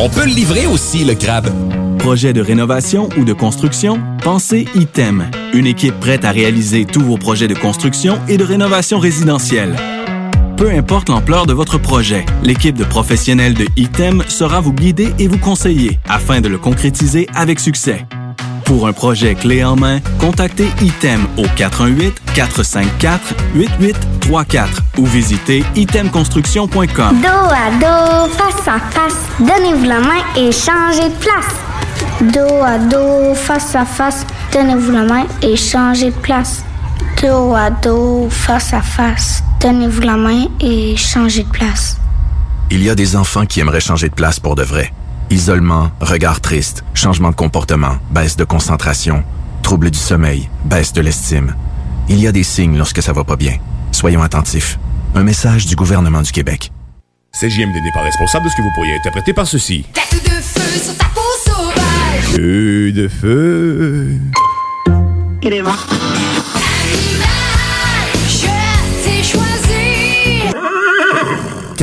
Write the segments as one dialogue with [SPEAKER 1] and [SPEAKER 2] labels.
[SPEAKER 1] On peut le livrer aussi, le crabe.
[SPEAKER 2] Projet de rénovation ou de construction? Pensez ITEM. Une équipe prête à réaliser tous vos projets de construction et de rénovation résidentielle. Peu importe l'ampleur de votre projet, l'équipe de professionnels de ITEM sera vous guider et vous conseiller afin de le concrétiser avec succès. Pour un projet clé en main, contactez ITEM au 418-454-8834 ou visitez itemconstruction.com.
[SPEAKER 3] Dos à dos, face à face, donnez-vous la main et changez de place. Dos à dos, face à face, donnez-vous la main et changez de place. Dos à dos, face à face, donnez-vous la main et changez de place.
[SPEAKER 4] Il y a des enfants qui aimeraient changer de place pour de vrai. Isolement, regard triste, changement de comportement, baisse de concentration, trouble du sommeil, baisse de l'estime. Il y a des signes lorsque ça va pas bien. Soyons attentifs. Un message du gouvernement du Québec.
[SPEAKER 5] CJMD n'est pas responsable de ce que vous pourriez interpréter par ceci.
[SPEAKER 6] Tête de feu sur ta peau sauvage.
[SPEAKER 5] Feu de feu.
[SPEAKER 3] Il est mort.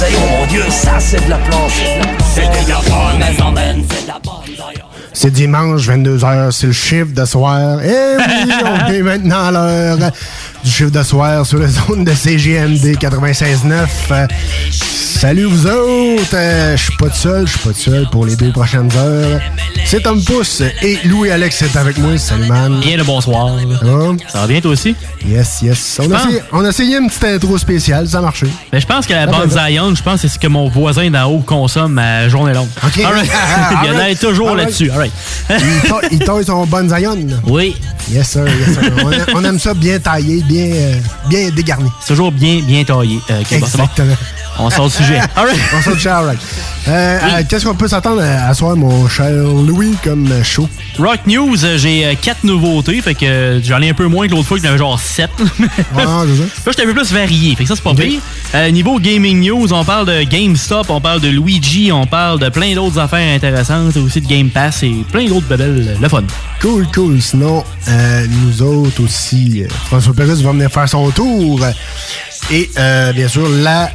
[SPEAKER 7] Bonsaï, oh mon dieu, ça c'est de la planche.
[SPEAKER 6] C'est de la bonne maison, man, c'est de la bonne
[SPEAKER 8] C'est dimanche, 22h, c'est le chiffre de soir. Et oui, on est maintenant à l'heure du chiffre de soir sur la zone de CGMD 96.9. Salut vous autres! Euh, Je suis pas tout seul, je suis pas tout seul pour les deux prochaines heures. C'est Tom Pousse et Louis-Alex est avec moi. Salut man.
[SPEAKER 9] Bien le bonsoir. Ça va? Bien toi aussi?
[SPEAKER 8] Yes, yes. On a, essayé, on a essayé une petite intro spéciale, ça a marché.
[SPEAKER 9] Mais je pense que la bande
[SPEAKER 8] ben,
[SPEAKER 9] Zion, je pense que c'est ce que mon voisin d'en haut consomme à journée longue.
[SPEAKER 8] OK.
[SPEAKER 9] All right. Il y en a toujours là-dessus. Right.
[SPEAKER 8] Il ta- Il taille son bon Zion.
[SPEAKER 9] Oui.
[SPEAKER 8] Yes, sir. Yes, sir. On, a- on aime ça bien taillé, bien, euh, bien dégarni.
[SPEAKER 9] C'est toujours bien, bien taillé. Euh, bon.
[SPEAKER 8] Exactement.
[SPEAKER 9] On sort le sujet. All right.
[SPEAKER 8] On sort du sujet, right. Euh, euh, Qu'est-ce qu'on peut s'attendre à, à soir, mon cher Louis, comme euh, show?
[SPEAKER 9] Rock News, j'ai quatre nouveautés, fait que j'en ai un peu moins que l'autre fois, que j'en avais genre sept.
[SPEAKER 8] Ah, c'est ça.
[SPEAKER 9] Là, j'étais un peu plus varié, fait que ça, c'est pas pire. Euh, niveau gaming news, on parle de GameStop, on parle de Luigi, on parle de plein d'autres affaires intéressantes, aussi de Game Pass et plein d'autres bebelles, le fun.
[SPEAKER 8] Cool, cool. Sinon, euh, nous autres aussi, François Pérez va venir faire son tour. Et bien sûr, la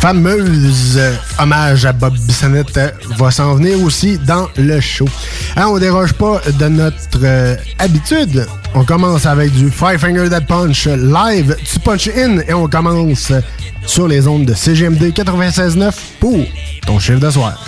[SPEAKER 8] fameuse euh, hommage à Bob Bissonnette euh, va s'en venir aussi dans le show. Hein, on déroge pas de notre euh, habitude. On commence avec du Five Finger Dead Punch live. Tu punch in et on commence sur les ondes de CGMD 96.9 pour ton chiffre de soir.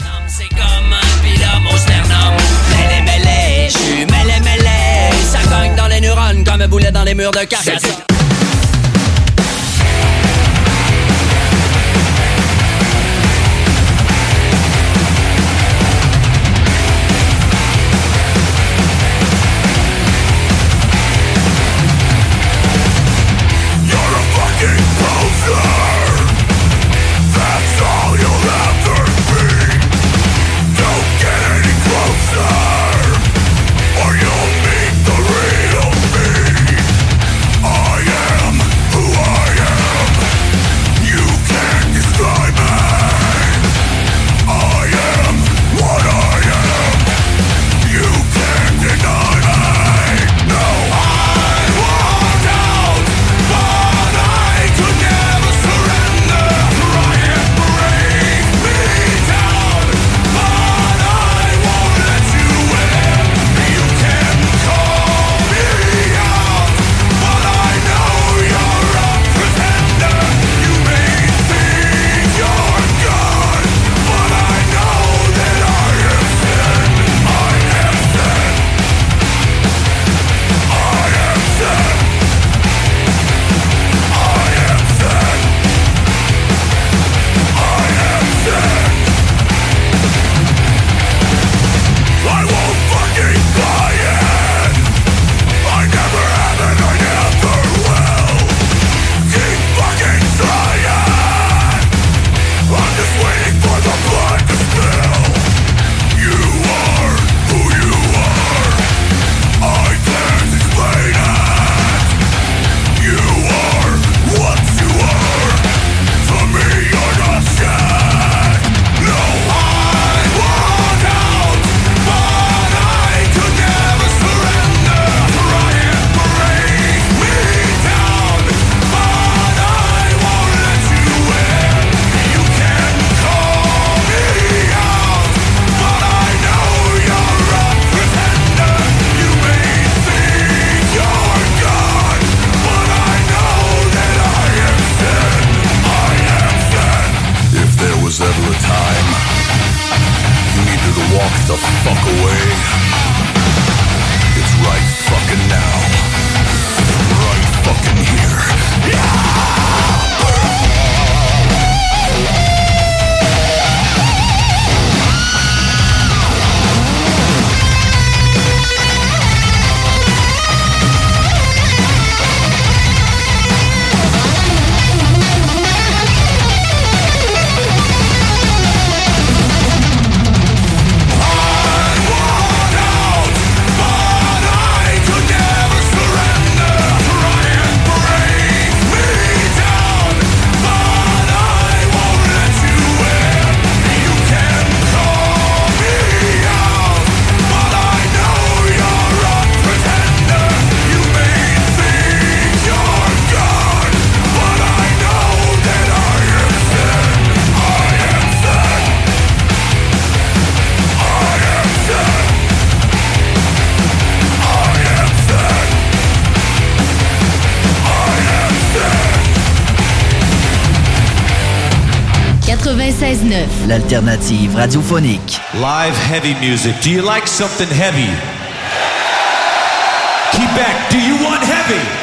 [SPEAKER 10] l'alternative radiophonique.
[SPEAKER 11] Live heavy music. Do you like something heavy? Keep back. do you want heavy?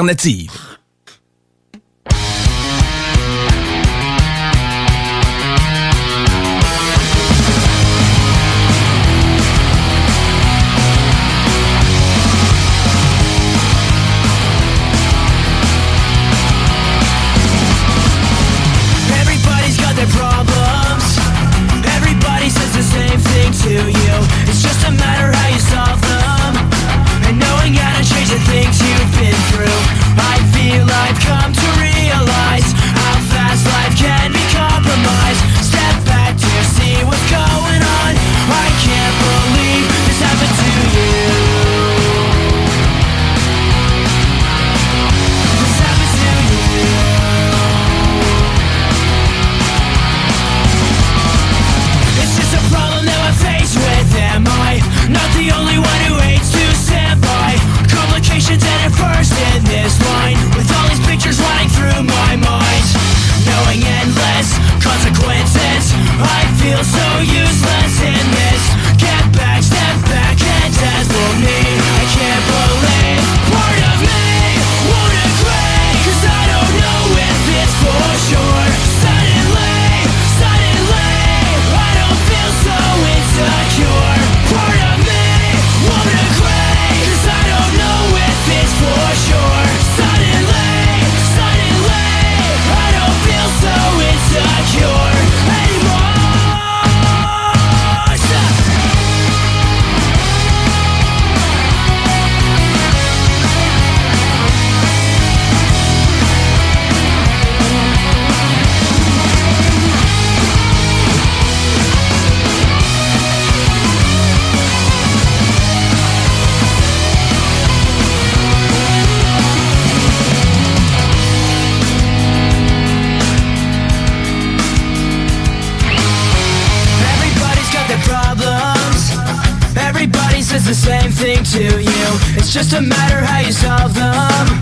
[SPEAKER 11] alternative. It's
[SPEAKER 6] just a matter how you solve them.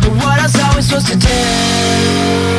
[SPEAKER 12] But what else are we supposed to do?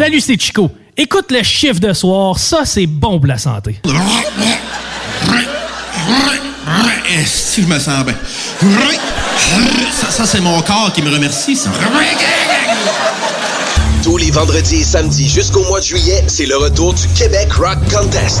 [SPEAKER 11] Salut, c'est Chico. Écoute le chiffre de soir, ça c'est bon pour la santé.
[SPEAKER 13] Si je me sens bien? Ça, ça, c'est mon corps qui me remercie. Ça.
[SPEAKER 14] Tous les vendredis et samedis jusqu'au mois de juillet, c'est le retour du Québec Rock Contest.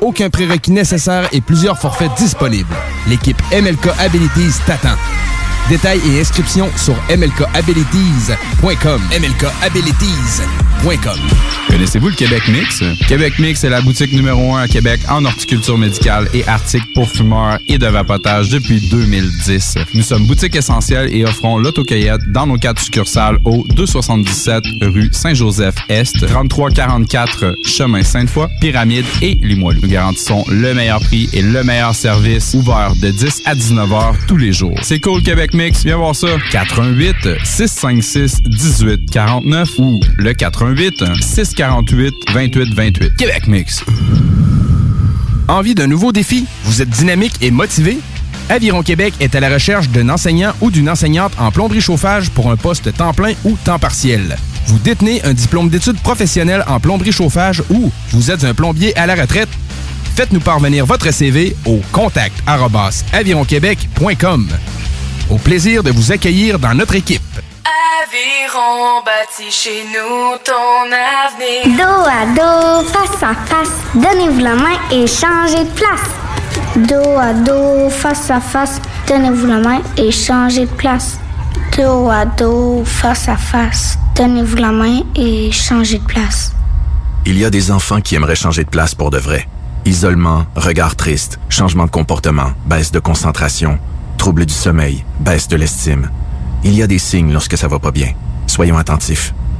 [SPEAKER 15] aucun prérequis nécessaire et plusieurs forfaits disponibles. L'équipe MLK Abilities t'attend. Détails et inscriptions sur mlkabilities.com. mlkabilities.com.
[SPEAKER 2] Connaissez-vous le Québec Mix? Québec Mix est la boutique numéro 1 à Québec en horticulture médicale et articles pour fumeurs et de vapotage depuis 2010. Nous sommes boutique essentielle et offrons l'autocueillette dans nos quatre succursales au 277 rue Saint-Joseph-Est, 3344 chemin Sainte-Foy, Pyramide et Limoilou. Nous garantissons le meilleur prix et le meilleur service ouvert de 10 à 19 heures tous les jours. C'est cool Québec Mix, viens voir ça. 88 656 18 49 ou le 88 648 28 28. Québec Mix.
[SPEAKER 15] Envie d'un nouveau défi? Vous êtes dynamique et motivé? Aviron Québec est à la recherche d'un enseignant ou d'une enseignante en plomberie chauffage pour un poste temps plein ou temps partiel. Vous détenez un diplôme d'études professionnelles en plomberie chauffage ou vous êtes un plombier à la retraite? Faites-nous parvenir votre CV au contact avironquebec.com. Au plaisir de vous accueillir dans notre équipe.
[SPEAKER 12] Aviron bâti chez nous ton avenir.
[SPEAKER 3] Dos à dos, face à face, donnez-vous la main et changez de place. Dos à dos, face à face, donnez-vous la main et changez de place. Dos à dos, face à face, donnez-vous la main et changez de place.
[SPEAKER 4] Il y a des enfants qui aimeraient changer de place pour de vrai. Isolement, regard triste, changement de comportement, baisse de concentration, trouble du sommeil, baisse de l'estime. Il y a des signes lorsque ça va pas bien. Soyons attentifs.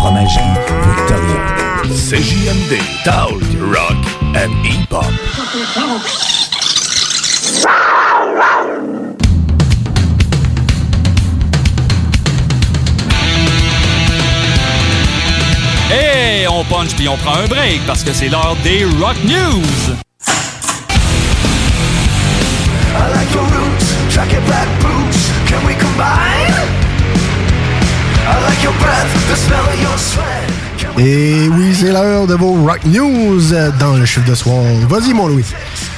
[SPEAKER 16] Fromagerie Victoria.
[SPEAKER 17] CJMD, Talk, Rock and Hip-Hop.
[SPEAKER 18] Et on punch puis on prend un break parce que c'est l'heure des Rock News.
[SPEAKER 12] I like your roots, jacket black boots. Can we combine?
[SPEAKER 8] Et oui, c'est l'heure de vos Rock News dans le chiffre de soir. Vas-y, mon Louis.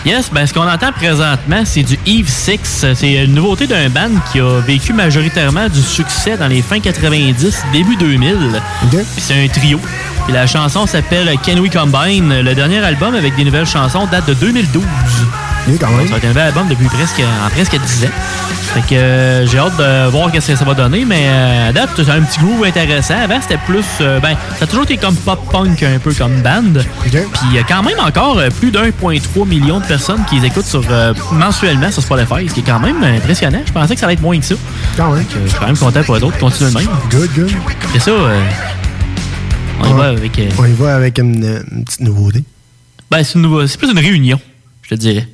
[SPEAKER 9] Yes, ben ce qu'on entend présentement, c'est du Eve 6. C'est une nouveauté d'un band qui a vécu majoritairement du succès dans les fins 90, début 2000. Puis c'est un trio. Puis la chanson s'appelle Can We Combine. Le dernier album avec des nouvelles chansons date de 2012.
[SPEAKER 8] Quand même.
[SPEAKER 9] Ça va être un nouvel album depuis presque, en presque 10 ans. Fait que euh, j'ai hâte de voir qu'est-ce que ça va donner, mais euh, à date, c'est un petit groove intéressant. Avant, c'était plus. euh, ben, ça a toujours été comme pop-punk, un peu comme band. Puis il y a quand même encore euh, plus d'1,3 million de personnes qui les écoutent sur, euh, mensuellement sur Spotify, ce qui est quand même impressionnant. Je pensais que ça allait être moins que ça.
[SPEAKER 8] Quand même.
[SPEAKER 9] Je suis quand même content pour eux autres. Continuez de même.
[SPEAKER 8] Good, good.
[SPEAKER 9] C'est ça. euh, on y va avec. euh,
[SPEAKER 8] On y va avec une, une petite nouveauté.
[SPEAKER 9] ben, c'est une c'est plus une réunion, je te dirais.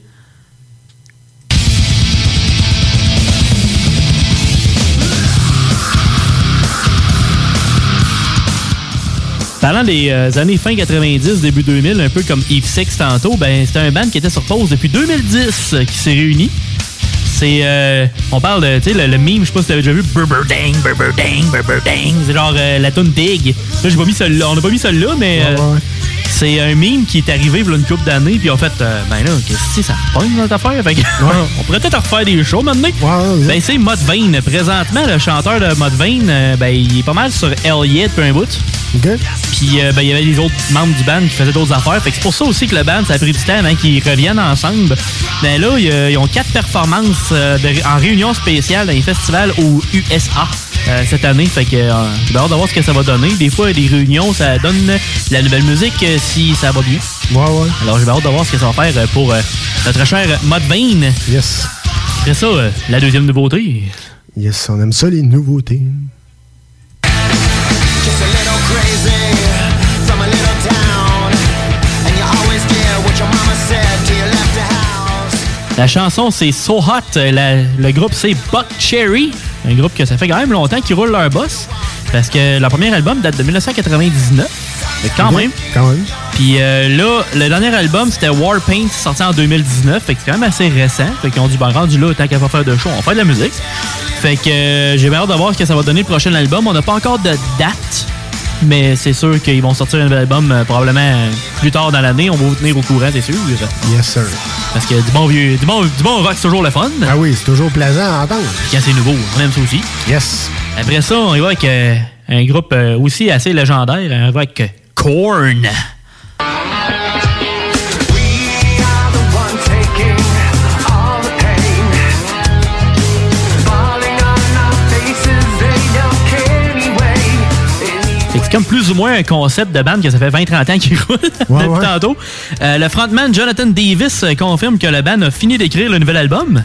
[SPEAKER 9] Parlant des euh, années fin 90, début 2000, un peu comme Eve Six tantôt, ben c'était un band qui était sur pause depuis 2010 euh, qui s'est réuni. C'est. euh, on parle de. Tu sais, le, le meme, je sais pas si t'avais déjà vu. Burberdang, Burberdang, Burberdang. C'est genre euh, la tune Big. Là, j'ai pas mis celle-là. On n'a pas mis celle-là, mais. euh, c'est un meme qui est arrivé il y a une couple d'années, puis en fait, euh, ben là, qu'est-ce que ça pogne notre affaire? Fait que, on pourrait peut-être refaire des shows maintenant. ben c'est Mod Vane. Présentement, le chanteur de Mod Vane, euh, ben il est pas mal sur Elliot peu un bout. Puis euh, ben il y avait les autres membres du band qui faisaient d'autres affaires. Fait que c'est pour ça aussi que le band, ça a pris du temps avant qu'ils reviennent ensemble. Ben là, ils ont quatre performances euh, de- en réunion spéciale dans les festivals au USA. Euh, cette année, fait que euh, j'ai hâte de voir ce que ça va donner. Des fois, des réunions, ça donne de la nouvelle musique euh, si ça va bien.
[SPEAKER 8] Ouais, ouais.
[SPEAKER 9] Alors, j'ai hâte de voir ce que ça va faire pour euh, notre cher Mod Vane.
[SPEAKER 8] Yes.
[SPEAKER 9] Après ça, euh, la deuxième nouveauté.
[SPEAKER 8] Yes, on aime ça, les nouveautés.
[SPEAKER 6] Just a little crazy from a little town. And you always get what your mama said till you left the house.
[SPEAKER 9] La chanson, c'est So Hot. La- le groupe, c'est Buck Cherry. Un groupe que ça fait quand même longtemps qu'ils roulent leur boss. Parce que leur premier album date de 1999. Fait que quand même.
[SPEAKER 8] Quand même.
[SPEAKER 9] Puis euh, là, le dernier album, c'était Warpaint, sorti en 2019. Fait que c'est quand même assez récent. Fait qu'ils ont dit, ben rendu là, tant qu'à pas faire de show, on va faire de la musique. Fait que euh, j'ai bien hâte de voir ce que ça va donner le prochain album. On n'a pas encore de date. Mais c'est sûr qu'ils vont sortir un nouvel album euh, probablement plus tard dans l'année. On va vous tenir au courant, c'est sûr.
[SPEAKER 8] Yes, sir.
[SPEAKER 9] Parce que du bon vieux, du bon, du bon rock, c'est toujours le fun.
[SPEAKER 8] Ah oui, c'est toujours plaisant à entendre.
[SPEAKER 9] Quand c'est nouveau, on aime ça aussi.
[SPEAKER 8] Yes.
[SPEAKER 9] Après ça, on y va avec euh, un groupe euh, aussi assez légendaire, avec euh, Korn. Comme plus ou moins un concept de band que ça fait 20-30 ans qu'il roule depuis
[SPEAKER 8] ouais.
[SPEAKER 9] tantôt. Euh, le frontman Jonathan Davis euh, confirme que le band a fini d'écrire le nouvel album.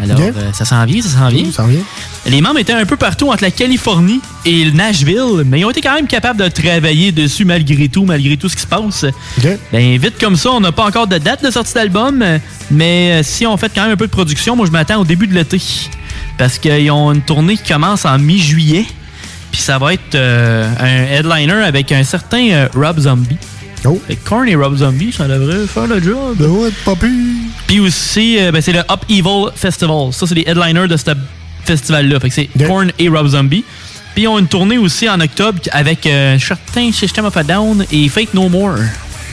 [SPEAKER 9] Alors, euh, ça s'en vient, ça s'en vient. Les membres étaient un peu partout entre la Californie et le Nashville, mais ils ont été quand même capables de travailler dessus malgré tout, malgré tout ce qui se passe. Ben, vite comme ça, on n'a pas encore de date de sortie d'album, mais si on fait quand même un peu de production, moi je m'attends au début de l'été. Parce qu'ils ont une tournée qui commence en mi-juillet, puis ça va être euh, un headliner avec un certain euh, Rob Zombie.
[SPEAKER 8] Oh.
[SPEAKER 9] Fait Korn et Rob Zombie, ça devrait faire le job.
[SPEAKER 8] De ouais, pire.
[SPEAKER 9] Puis aussi, euh, ben, c'est le Up Evil Festival. Ça, c'est les headliners de ce festival-là. Fait que c'est Korn et Rob Zombie. Puis ils ont une tournée aussi en octobre avec euh, un certain System of a Down et Fake No More.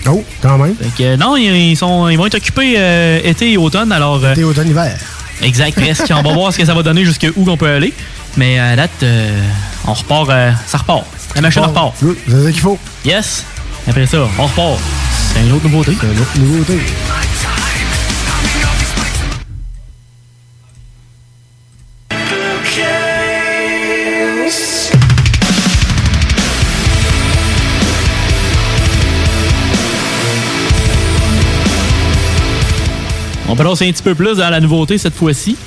[SPEAKER 8] Oh, quand même.
[SPEAKER 9] Fait que, euh, non, ils, sont, ils vont être occupés euh, été et automne. Alors,
[SPEAKER 8] Été, automne, hiver.
[SPEAKER 9] Exact, presque. on va voir ce que ça va donner jusqu'à où on peut aller. Mais à date, euh, on repart. euh, ça repart. La machine repart.
[SPEAKER 8] Good, C'est ça qu'il faut.
[SPEAKER 9] Yes. Après ça, on repart. C'est une autre nouveauté.
[SPEAKER 8] C'est une autre nouveauté.
[SPEAKER 9] On peut lancer un petit peu plus dans la nouveauté cette fois-ci.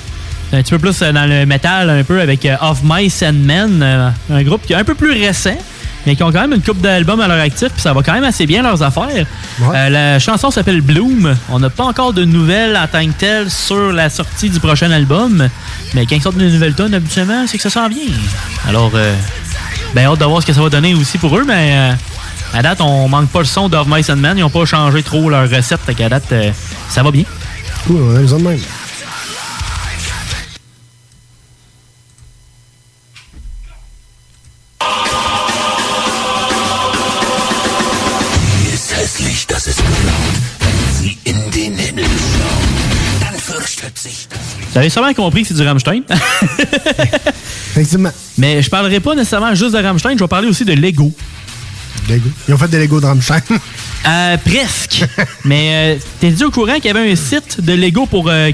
[SPEAKER 9] Un petit peu plus euh, dans le métal, un peu avec euh, Of Mice and Men, euh, un groupe qui est un peu plus récent, mais qui ont quand même une coupe d'albums à leur actif, puis ça va quand même assez bien leurs affaires. Euh, la chanson s'appelle Bloom. On n'a pas encore de nouvelles en tant que telles sur la sortie du prochain album, mais quand ils sortent de nouvelles tonnes, habituellement, c'est que ça sent bien. Alors, euh, ben hâte de voir ce que ça va donner aussi pour eux, mais euh, à date, on manque pas le son d'Of Mice and Men. Ils n'ont pas changé trop leur recette, fait qu'à date, ça va bien.
[SPEAKER 8] Cool, on a besoin de même.
[SPEAKER 9] Vous avez sûrement compris que c'est du Rammstein.
[SPEAKER 8] Effectivement.
[SPEAKER 9] Mais je parlerai pas nécessairement juste de Rammstein, je vais parler aussi de Lego.
[SPEAKER 8] Lego. Ils ont fait des Lego de Rammstein.
[SPEAKER 9] Euh, presque. Mais euh, t'es-tu au courant qu'il y avait un site de Lego pour euh,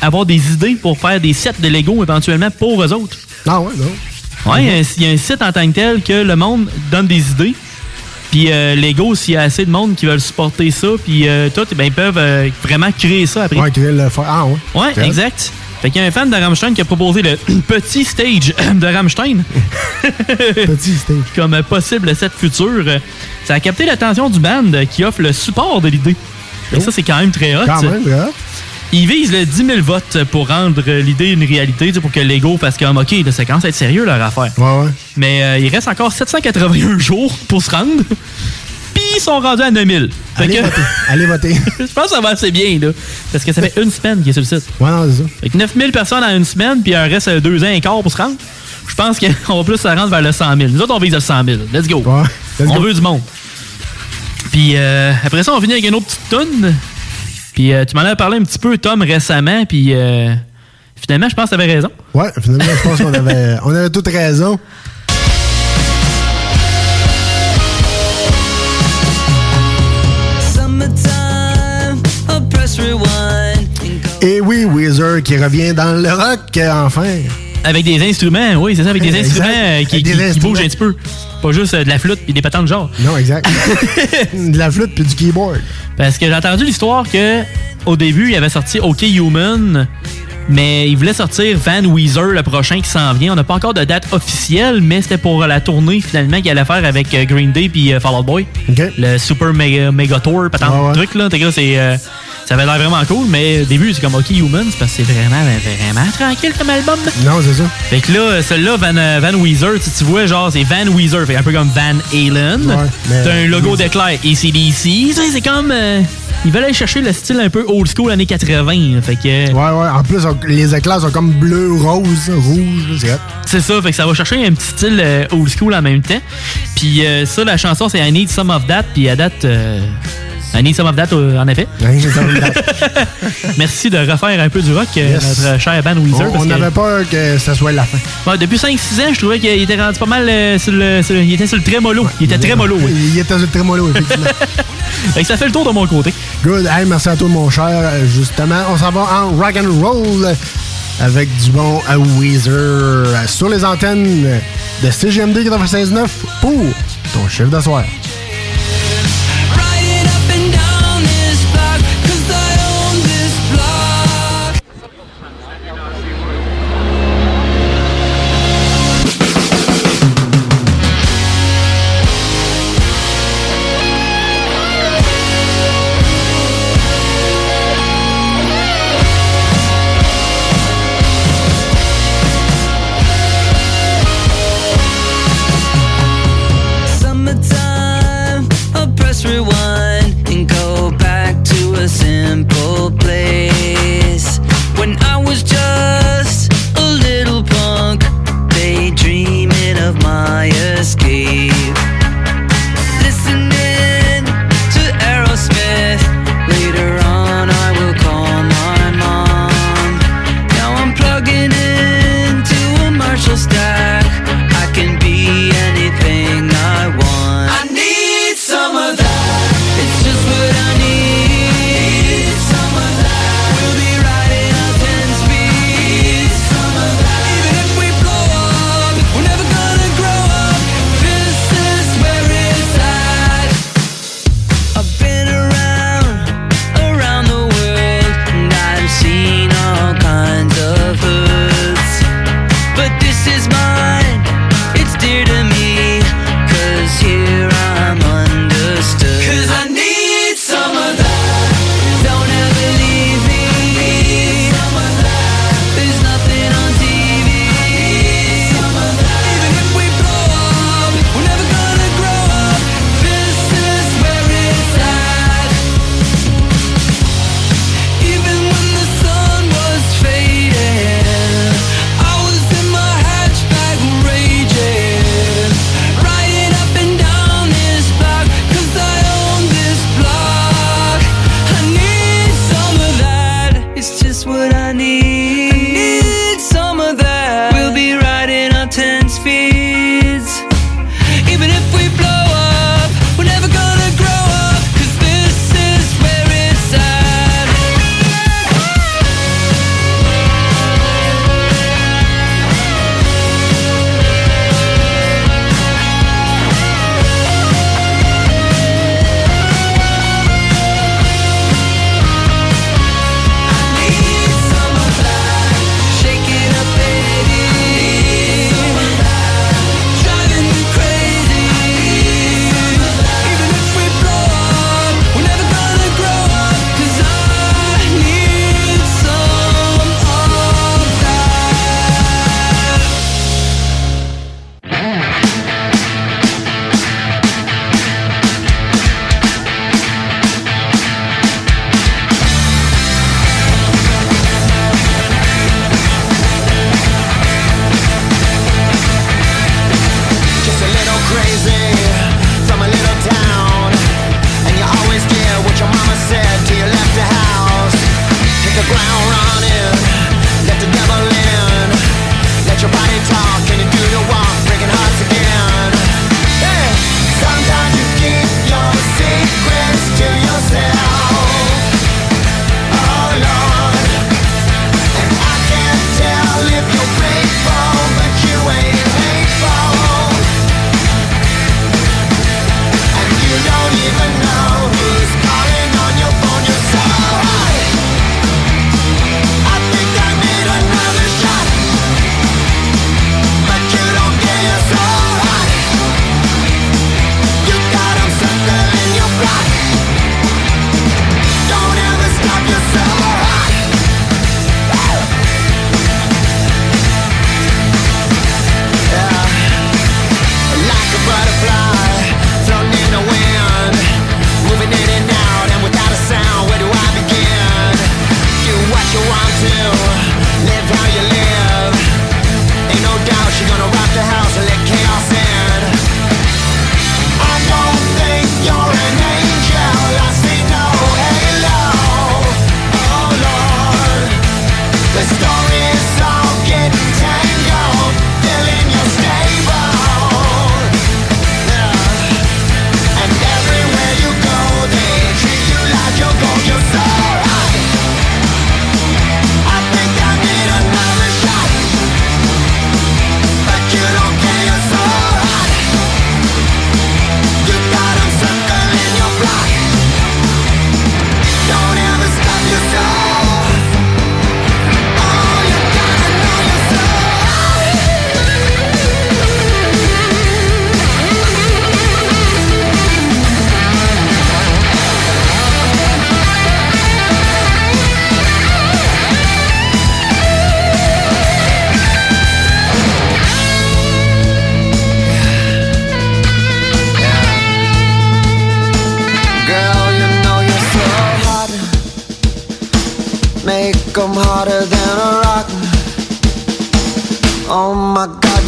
[SPEAKER 9] avoir des idées pour faire des sets de Lego éventuellement pour eux autres?
[SPEAKER 8] Ah ouais, non.
[SPEAKER 9] Ouais, il y, a un site en tant que tel que le monde donne des idées. Puis euh, Lego, s'il y a assez de monde qui veulent supporter ça, puis euh, tout, ben, ils peuvent euh, vraiment créer ça après.
[SPEAKER 8] Ouais, veulent le. Ah ouais.
[SPEAKER 9] Ouais, exact. Fait qu'il y a un fan de Rammstein qui a proposé le petit stage de Rammstein.
[SPEAKER 8] petit stage.
[SPEAKER 9] Comme possible set futur. Euh, Ça a capté l'attention du band qui offre le support de l'idée. Et ça, c'est quand même très hot.
[SPEAKER 8] Oh. Quand même, très hot.
[SPEAKER 9] Il vise le 10 000 votes pour rendre l'idée une réalité, pour que Lego fasse comme, OK, là, ça commence à être sérieux leur affaire.
[SPEAKER 8] Ouais, ouais.
[SPEAKER 9] Mais euh, il reste encore 781 jours pour se rendre. Puis ils sont rendus à 9000. Fait
[SPEAKER 8] Allez
[SPEAKER 9] que-
[SPEAKER 8] voter. Allez voter.
[SPEAKER 9] je pense que ça va assez bien, là. Parce que ça fait une semaine qu'il est sur le site.
[SPEAKER 8] Ouais, non, c'est ça.
[SPEAKER 9] Fait que 9000 personnes en une semaine, puis un reste deux ans et quart pour se rendre. Je pense qu'on va plus se rendre vers le 100 000. Nous autres, on vise le 100 000. Let's go. on veut du monde. Puis euh, après ça, on finit avec une autre petite toune. Puis euh, tu m'en as parlé un petit peu, Tom, récemment. Puis euh, finalement, je pense que tu avais raison.
[SPEAKER 8] Ouais, finalement, je pense qu'on avait, on avait toute raison. Et oui, Weezer qui revient dans le rock, enfin.
[SPEAKER 9] Avec des instruments, oui, c'est ça, avec des
[SPEAKER 8] Exact.
[SPEAKER 9] instruments euh, qui,
[SPEAKER 8] Avec des
[SPEAKER 9] qui- qui
[SPEAKER 8] instruments.
[SPEAKER 9] bougent un petit peu. Pas juste euh, de la flûte puis des patins de genre.
[SPEAKER 8] Non, exact. de la flûte puis du keyboard.
[SPEAKER 9] Parce que j'ai entendu l'histoire que au début, il avait sorti OK Human, mais il voulait sortir Van Weezer le prochain qui s'en vient. On n'a pas encore de date officielle, mais c'était pour la tournée finalement qu'il allait faire avec euh, Green Day puis Fall Out Boy. Le Super Mega, Mega Tour, patente truc là. T'es que là, c'est euh, ça avait l'air vraiment cool, mais au début, c'est comme OK Human, c'est parce que c'est vraiment, vraiment tranquille comme album.
[SPEAKER 8] Non, c'est ça.
[SPEAKER 9] Fait que là, celui-là, Van, euh, Van Weezer, tu, tu vois, genre, c'est Van Weezer, fait un peu comme Van Halen.
[SPEAKER 8] Ouais, mais-
[SPEAKER 9] T'as un logo d'éclair ACDC. Tu sais, C'est comme. euh, ils veulent aller chercher le style un peu old school années 80. là. Fait que.
[SPEAKER 8] Ouais, ouais. En plus, les éclairs sont comme bleu, rose, rouge. C'est.
[SPEAKER 9] C'est ça, fait que ça va chercher un petit style euh, old school en même temps. Puis euh, ça, la chanson, c'est I Need Some of That, puis à date. euh, I Need Some of That, euh, en effet. Merci de refaire un peu du rock, euh,
[SPEAKER 8] Yes.
[SPEAKER 9] notre cher Van Weezer.
[SPEAKER 8] On,
[SPEAKER 9] parce que-
[SPEAKER 8] avait peur que ça soit la fin.
[SPEAKER 9] Ouais, depuis 5-6 ans, je trouvais qu'il était rendu pas mal euh, sur, le, sur le- Il était sur le très mollo. Il était très mollo, oui.
[SPEAKER 8] Il était sur le trémolo, effectivement.
[SPEAKER 9] Fait que ça fait le tour de mon côté.
[SPEAKER 8] Good. Hey, merci à toi, mon cher. Euh, Justement, on s'en va en rock and roll avec du bon Weezer euh, sur les antennes de CGMD 96.9 pour ton chiffre de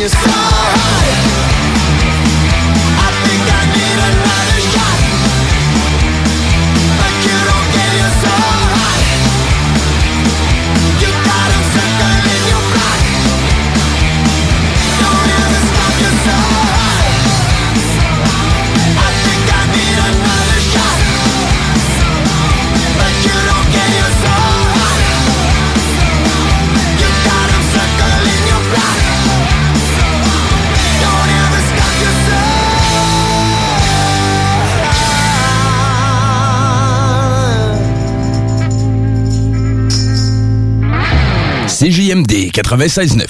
[SPEAKER 19] your soul
[SPEAKER 12] CJMD 96.9.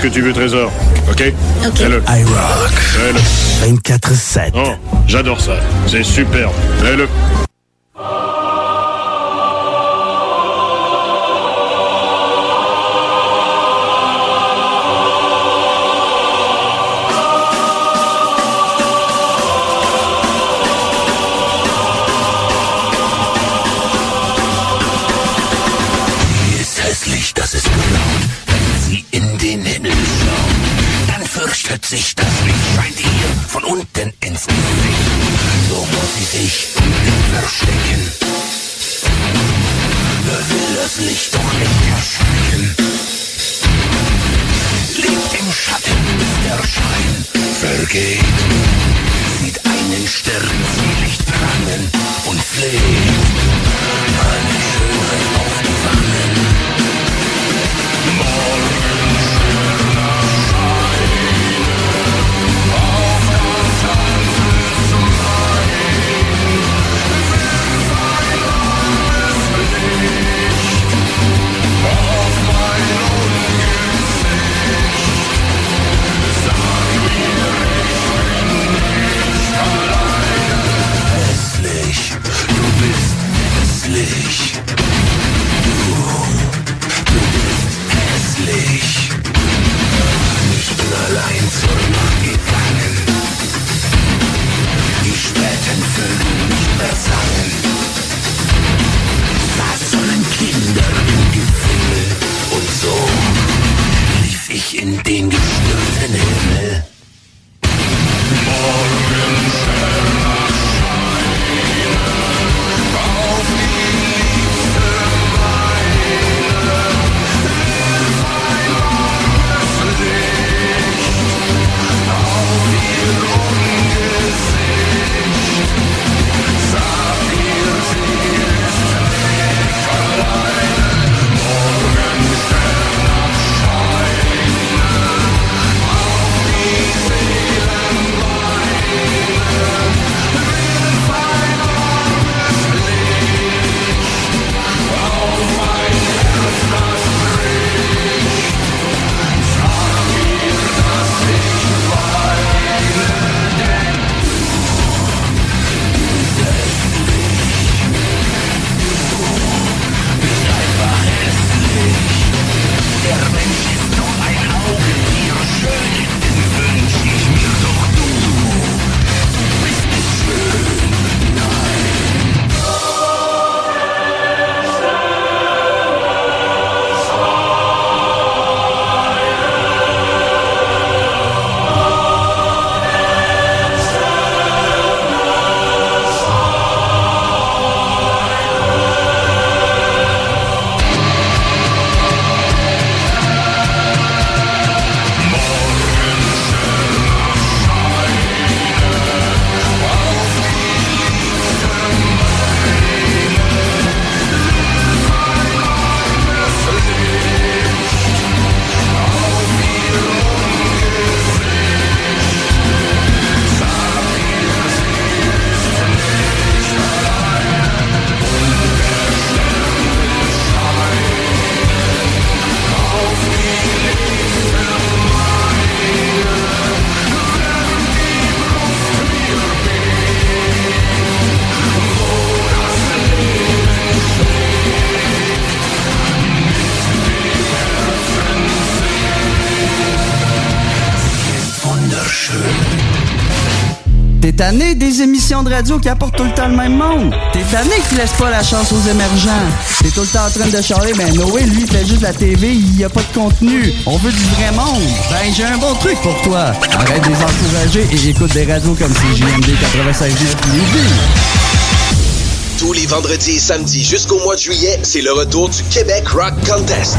[SPEAKER 20] ce que tu veux, Trésor. OK?
[SPEAKER 3] OK.
[SPEAKER 20] Fais-le.
[SPEAKER 16] iRock.
[SPEAKER 20] Fais-le.
[SPEAKER 16] 24-7.
[SPEAKER 20] Oh, j'adore ça. C'est superbe. Fais-le.
[SPEAKER 21] Tanné des émissions de radio qui apportent tout le temps le même monde? T'es tanné qui laisse pas la chance aux émergents? T'es tout le temps en train de charler, ben Noé, lui, fait juste la TV, il y a pas de contenu. On veut du vrai monde. Ben, j'ai un bon truc pour toi. Arrête de les encourager et écoute des radios comme CJMD 96.9 Lévis.
[SPEAKER 14] Tous les vendredis et samedis jusqu'au mois de juillet, c'est le retour du Québec Rock Contest.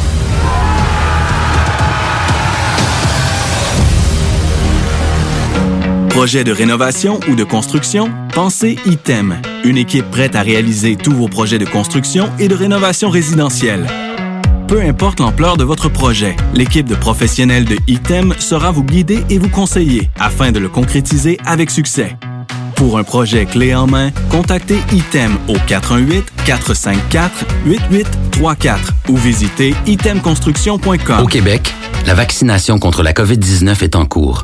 [SPEAKER 22] Projet de rénovation ou de construction? Pensez ITEM, une équipe prête à réaliser tous vos projets de construction et de rénovation résidentielle. Peu importe l'ampleur de votre projet, l'équipe de professionnels de ITEM sera vous guider et vous conseiller afin de le concrétiser avec succès. Pour un projet clé en main, contactez ITEM au 418-454-8834 ou visitez itemconstruction.com.
[SPEAKER 23] Au Québec, la vaccination contre la COVID-19 est en cours,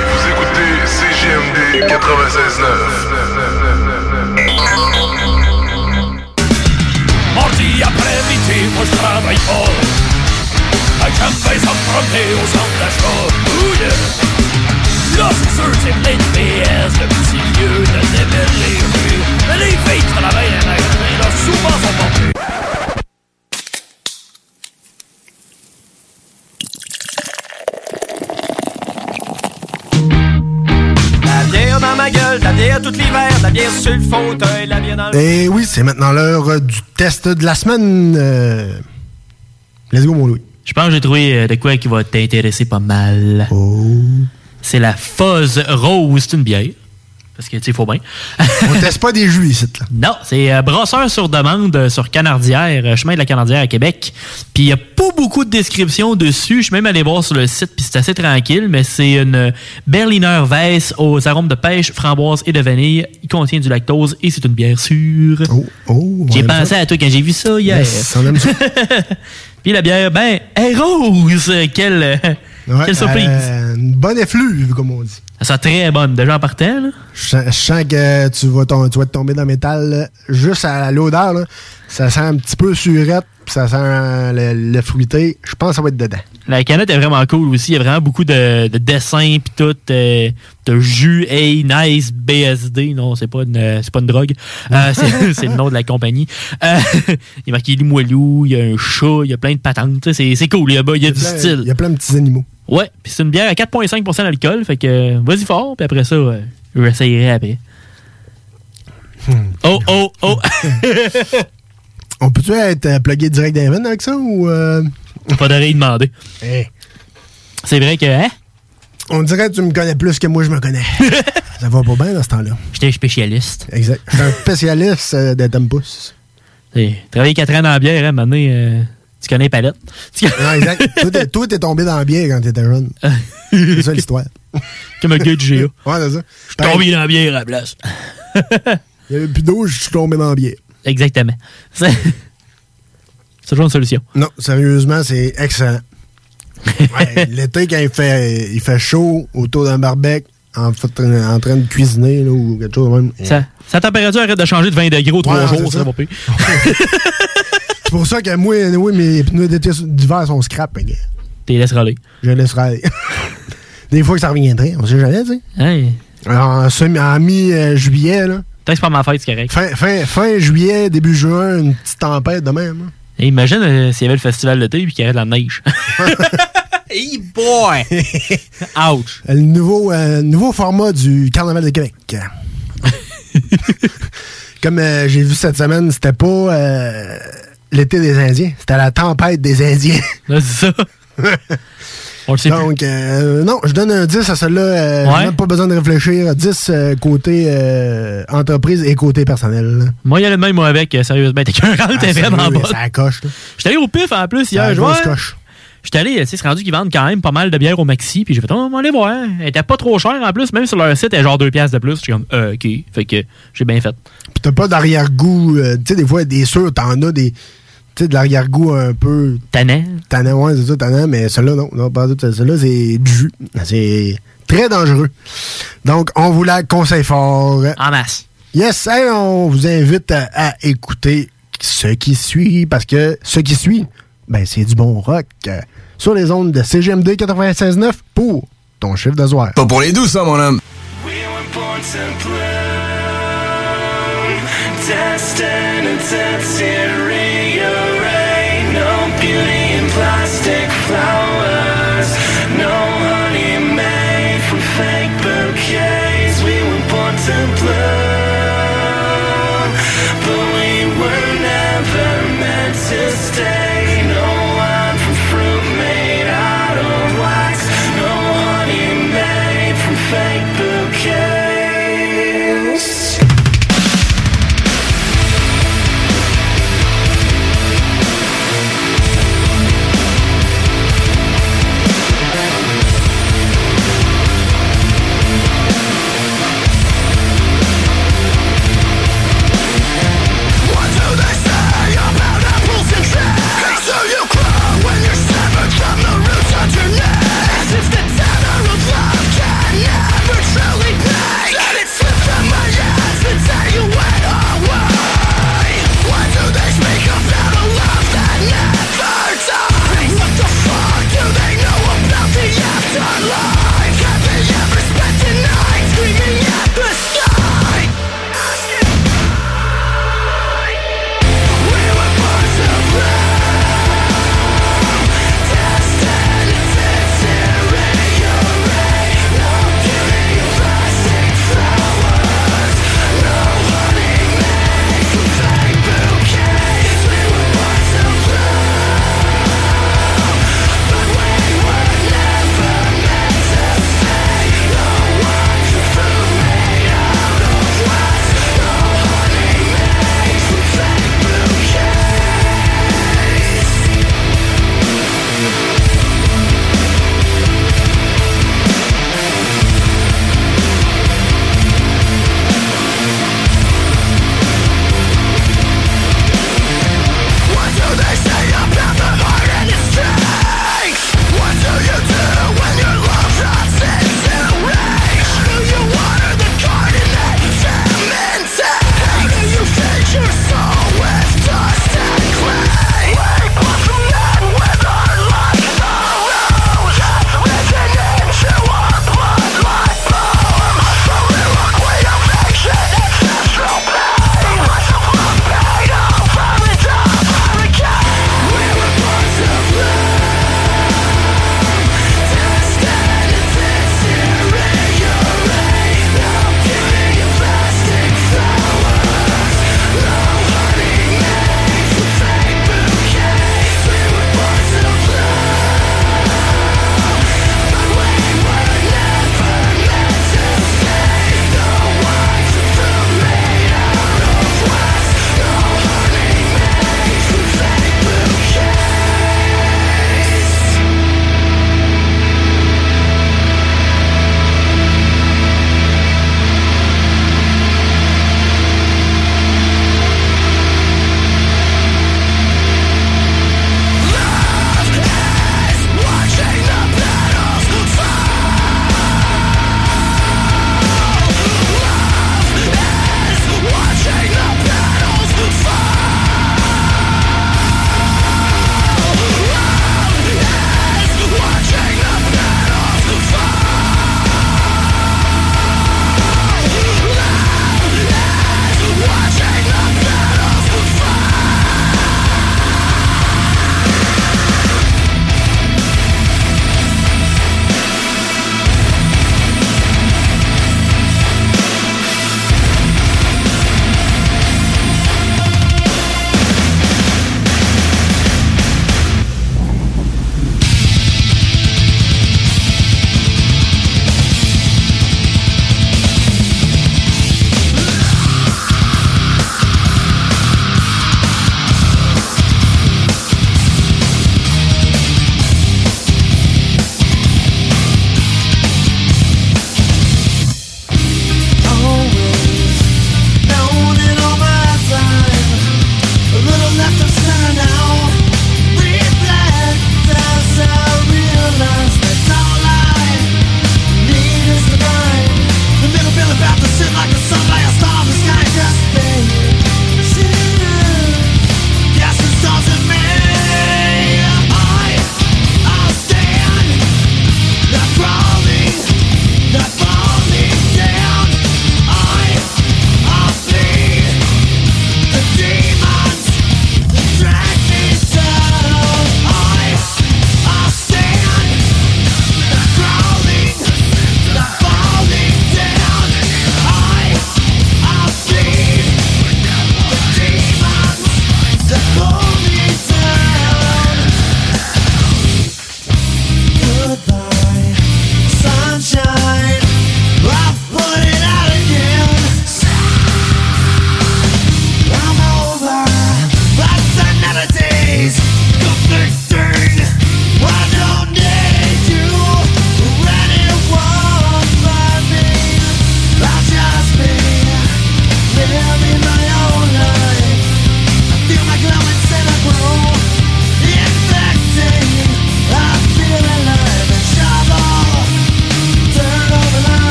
[SPEAKER 24] Vous écoutez CGMD 96.9.
[SPEAKER 11] Mardi après-midi, moi je travaille fort. Avec champagne emprunté au centre d'achat. Ouh yeah. Là, c'est sûr, c'est plein de PS, de petits lieux,
[SPEAKER 25] ma gueule, la bière tout l'hiver, la bière sur le fauteuil, la bière dans le...
[SPEAKER 8] Et oui, c'est maintenant l'heure euh, du test de la semaine. Euh, Let's go, mon Louis.
[SPEAKER 9] Je pense que j'ai trouvé euh, de quoi qui va t'intéresser pas mal. C'est la Fuzz Rose. C'est une bière. Parce que, tu sais, il faut bien.
[SPEAKER 8] On teste pas des jus ici, là.
[SPEAKER 9] Non, c'est euh, brasseur sur demande euh, sur Canardière, euh, chemin de la Canardière à Québec. Puis il n'y a pas beaucoup de descriptions dessus. Je suis même allé voir sur le site, puis c'est assez tranquille, mais c'est une Berliner Weiss aux arômes de pêche, framboise et de vanille. Il contient du lactose et c'est une bière sûre.
[SPEAKER 8] Oh,
[SPEAKER 9] j'ai
[SPEAKER 8] on aime
[SPEAKER 9] pensé
[SPEAKER 8] ça.
[SPEAKER 9] à toi quand j'ai vu ça hier.
[SPEAKER 8] Yes, on aime ça.
[SPEAKER 9] Puis la bière, ben, est rose. Quelle,
[SPEAKER 8] Ouais,
[SPEAKER 9] quelle surprise.
[SPEAKER 8] euh, une bonne effluve, comme on dit.
[SPEAKER 9] Ça sent très bonne. Déjà en partant, là.
[SPEAKER 8] Je sens, que tu vas, te tomber dans le métal là. juste à l'odeur. Ça sent un petit peu surette, puis ça sent euh, le, le fruité. Je pense que ça va être dedans.
[SPEAKER 9] La canette est vraiment cool aussi. Il y a vraiment beaucoup de, de dessins puis tout. euh, de jus, hey, nice, BSD. Non, c'est pas une, euh, c'est pas une drogue. Euh, c'est, le nom de la compagnie. Euh, il est marqué Limoilou, il y a un chat, il y a plein de patentes. C'est, c'est cool. Il y a, il y a du
[SPEAKER 8] plein-
[SPEAKER 9] style.
[SPEAKER 8] Il y a plein de petits animaux.
[SPEAKER 9] Ouais, puis c'est une bière à 4,5% d'alcool. Fait que vas-y fort, puis après ça, je réessayerai après. Oh, oh, oh!
[SPEAKER 8] On peut-tu être plugué direct veines avec ça ou. euh,
[SPEAKER 9] Faudrait y demander. C'est vrai que, hein?
[SPEAKER 8] On dirait que tu me connais plus que moi, je me connais. ça va pas bien dans ce temps-là.
[SPEAKER 9] J'étais un spécialiste.
[SPEAKER 8] Exact. Je suis un spécialiste euh, de Tempus.
[SPEAKER 9] T'as travaillé 4 ans dans la bière, hein, maintenant, euh, tu connais les palettes. Tu-
[SPEAKER 8] Non, exact. toi, t'es tombé dans la bière quand t'étais jeune. c'est ça l'histoire.
[SPEAKER 9] Comme un gars du GA.
[SPEAKER 8] Ouais, c'est ça.
[SPEAKER 9] Je suis tombé dans la bière à la place.
[SPEAKER 8] Il y avait plus d'eau, je suis tombé dans la bière.
[SPEAKER 9] Exactement. Toujours une solution.
[SPEAKER 8] Non, sérieusement, c'est excellent. Ouais, L'été, quand il fait, il fait chaud autour d'un barbecue, en, train de cuisiner là, ou quelque chose de même.
[SPEAKER 9] Ça, sa température arrête de changer de 20 degrés aux 3
[SPEAKER 8] Ouais,
[SPEAKER 9] jours,
[SPEAKER 8] c'est
[SPEAKER 9] ça va pas.
[SPEAKER 8] C'est pour ça que moi, oui, mes pneus d'été d'hiver sont scrap.
[SPEAKER 9] T'es laisses aller.
[SPEAKER 8] Je laisserai aller. Des fois que ça reviendrait, on sait jamais, tu sais.
[SPEAKER 9] Hey.
[SPEAKER 8] En, semi- en mi-juillet, là.
[SPEAKER 9] Peut-être que c'est pas ma fête, c'est correct.
[SPEAKER 8] Fin, fin, fin juillet, début juin, une petite tempête de même. hein.
[SPEAKER 9] Et imagine euh, s'il y avait le festival d'été et qu'il y avait de la neige. hey boy! Ouch!
[SPEAKER 8] Le nouveau, euh, nouveau format du Carnaval de Québec. Comme euh, j'ai vu cette semaine, c'était pas euh, l'été des Indiens, c'était la tempête des Indiens.
[SPEAKER 9] c'est ça. On le sait
[SPEAKER 8] Donc, euh, non, je donne un 10 à celle-là. euh,
[SPEAKER 9] Ouais.
[SPEAKER 8] même pas besoin de réfléchir. 10 euh, côté euh, entreprise et côté personnel.
[SPEAKER 9] Moi, il y a le même, moi, avec, euh, sérieusement. T'es qu'un râle, t'es vraiment
[SPEAKER 8] sérieux,
[SPEAKER 9] bonne.
[SPEAKER 8] Ça coche, là.
[SPEAKER 9] J'étais allé au pif en plus
[SPEAKER 8] Ça
[SPEAKER 9] hier. Je
[SPEAKER 8] grosse
[SPEAKER 9] vois.
[SPEAKER 8] coche.
[SPEAKER 9] J'étais allé, tu sais, c'est rendu qu'ils vendent quand même pas mal de bières au maxi. Puis j'ai fait, oh, on va aller voir. Elle était pas trop chère en plus. Même sur leur site, elle est genre 2 piastres de plus. J'étais comme, euh, ok. Fait que j'ai bien fait.
[SPEAKER 8] Puis t'as pas d'arrière-goût. tu sais, des fois, des sûrs, t'en as des. Tu sais, de l'arrière-goût un peu.
[SPEAKER 9] Tannant.
[SPEAKER 8] Tannant, ouais, c'est ça, tannant. Mais celui-là, non. non pas du tout. Celui-là, c'est du jus. C'est très dangereux. Donc, on vous la conseille fort.
[SPEAKER 9] En masse.
[SPEAKER 8] Yes, hey, on vous invite à, à écouter ce qui suit. Parce que ce qui suit, ben, c'est du bon rock. euh, sur les ondes de CGMD 96.9 pour ton chiffre de soir.
[SPEAKER 15] Pas pour les douces, ça, mon homme.
[SPEAKER 6] Destined and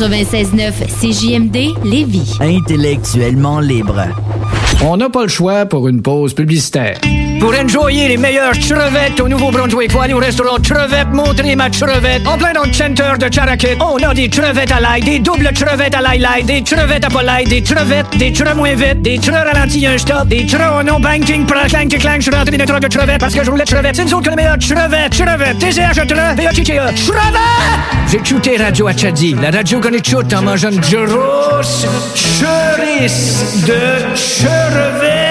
[SPEAKER 26] 96.9 CJMD Lévis.
[SPEAKER 27] Intellectuellement libre.
[SPEAKER 28] On n'a pas le choix pour une pause publicitaire. Pour enjoyer les meilleures crevettes au Nouveau-Brunswick, faut aller au restaurant Crevette, montrer ma crevette. En plein dans le center de Charakit, on a des crevettes à l'ail, des doubles crevettes à l'ail des crevettes à pas l'ail, des crevettes, des creux moins vite, des creux ralentis un stop, des au non banking, pour clang, clang, je suis rentré dans les de crevettes parce que je voulais crevettes. C'est nous autres qui les meilleurs crevettes, crevettes, TCH, e v a t e crevettes! J'ai écouté Radio Achadi, la radio qu'on écoute en mangeant une grosse cherice de crevettes.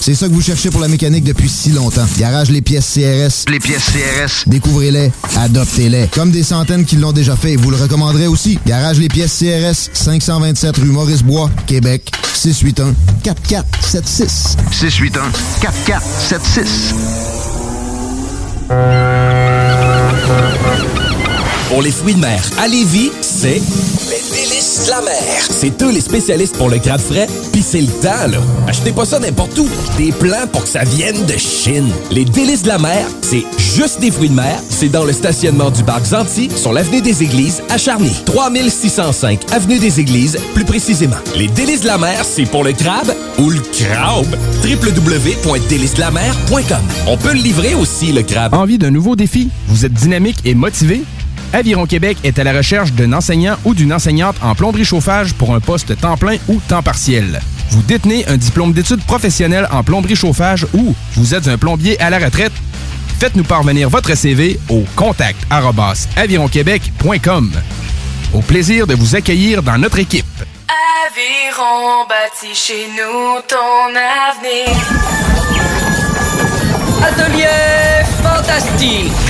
[SPEAKER 29] C'est ça que vous cherchez pour la mécanique depuis si longtemps. Garage Les Pièces CRS. Les pièces CRS. Découvrez-les, adoptez-les. Comme des centaines qui l'ont déjà fait et vous le recommanderez aussi. Garage Les Pièces CRS, 527 rue Maurice-Bois, Québec, 681 4476. 681 4476.
[SPEAKER 14] Pour les fruits de mer à Lévis, c'est délices de la mer. C'est eux les spécialistes pour le crabe frais, puis c'est le temps, là. Achetez pas ça n'importe où. Des plans pour que ça vienne de Chine. Les délices de la mer, c'est juste des fruits de mer. C'est dans le stationnement du parc Zanti, sur l'avenue des Églises, à Charny. 3605 avenue des Églises, plus précisément. Les délices de la mer, c'est pour le crabe ou le crabe. www.délicesdelamer.com On peut le livrer aussi, le crabe.
[SPEAKER 15] Envie d'un nouveau défi? Vous êtes dynamique et motivé? Aviron Québec est à la recherche d'un enseignant ou d'une enseignante en plomberie chauffage pour un poste temps plein ou temps partiel. Vous détenez un diplôme d'études professionnelles en plomberie chauffage ou vous êtes un plombier à la retraite? Faites-nous parvenir votre CV au contact avironquebec.com. Au plaisir de vous accueillir dans notre équipe.
[SPEAKER 30] Aviron bâti chez nous ton avenir.
[SPEAKER 31] Atelier fantastique.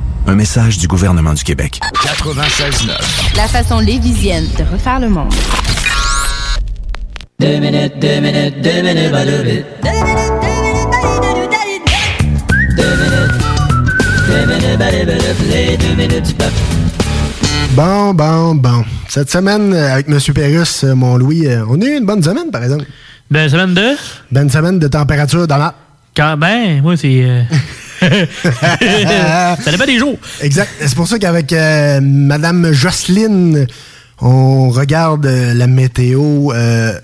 [SPEAKER 32] Un message du gouvernement du Québec.
[SPEAKER 33] 96.9.
[SPEAKER 26] La façon lévisienne de refaire le monde.
[SPEAKER 6] Deux minutes, deux minutes, deux minutes, pas deux minutes. Deux minutes, deux minutes, pas deux minutes, les deux minutes du peuple.
[SPEAKER 8] Bon, bon, bon. Cette semaine, euh, avec M. Pérus, euh, mon Louis, euh, on a eu une bonne semaine, par exemple.
[SPEAKER 9] Ben, semaine de?
[SPEAKER 8] Bonne semaine de température dans la...
[SPEAKER 9] Quand ben, moi, c'est. euh, ça dépend des jours.
[SPEAKER 8] Exact. C'est pour ça qu'avec euh, Madame Jocelyne, on regarde euh, la météo euh,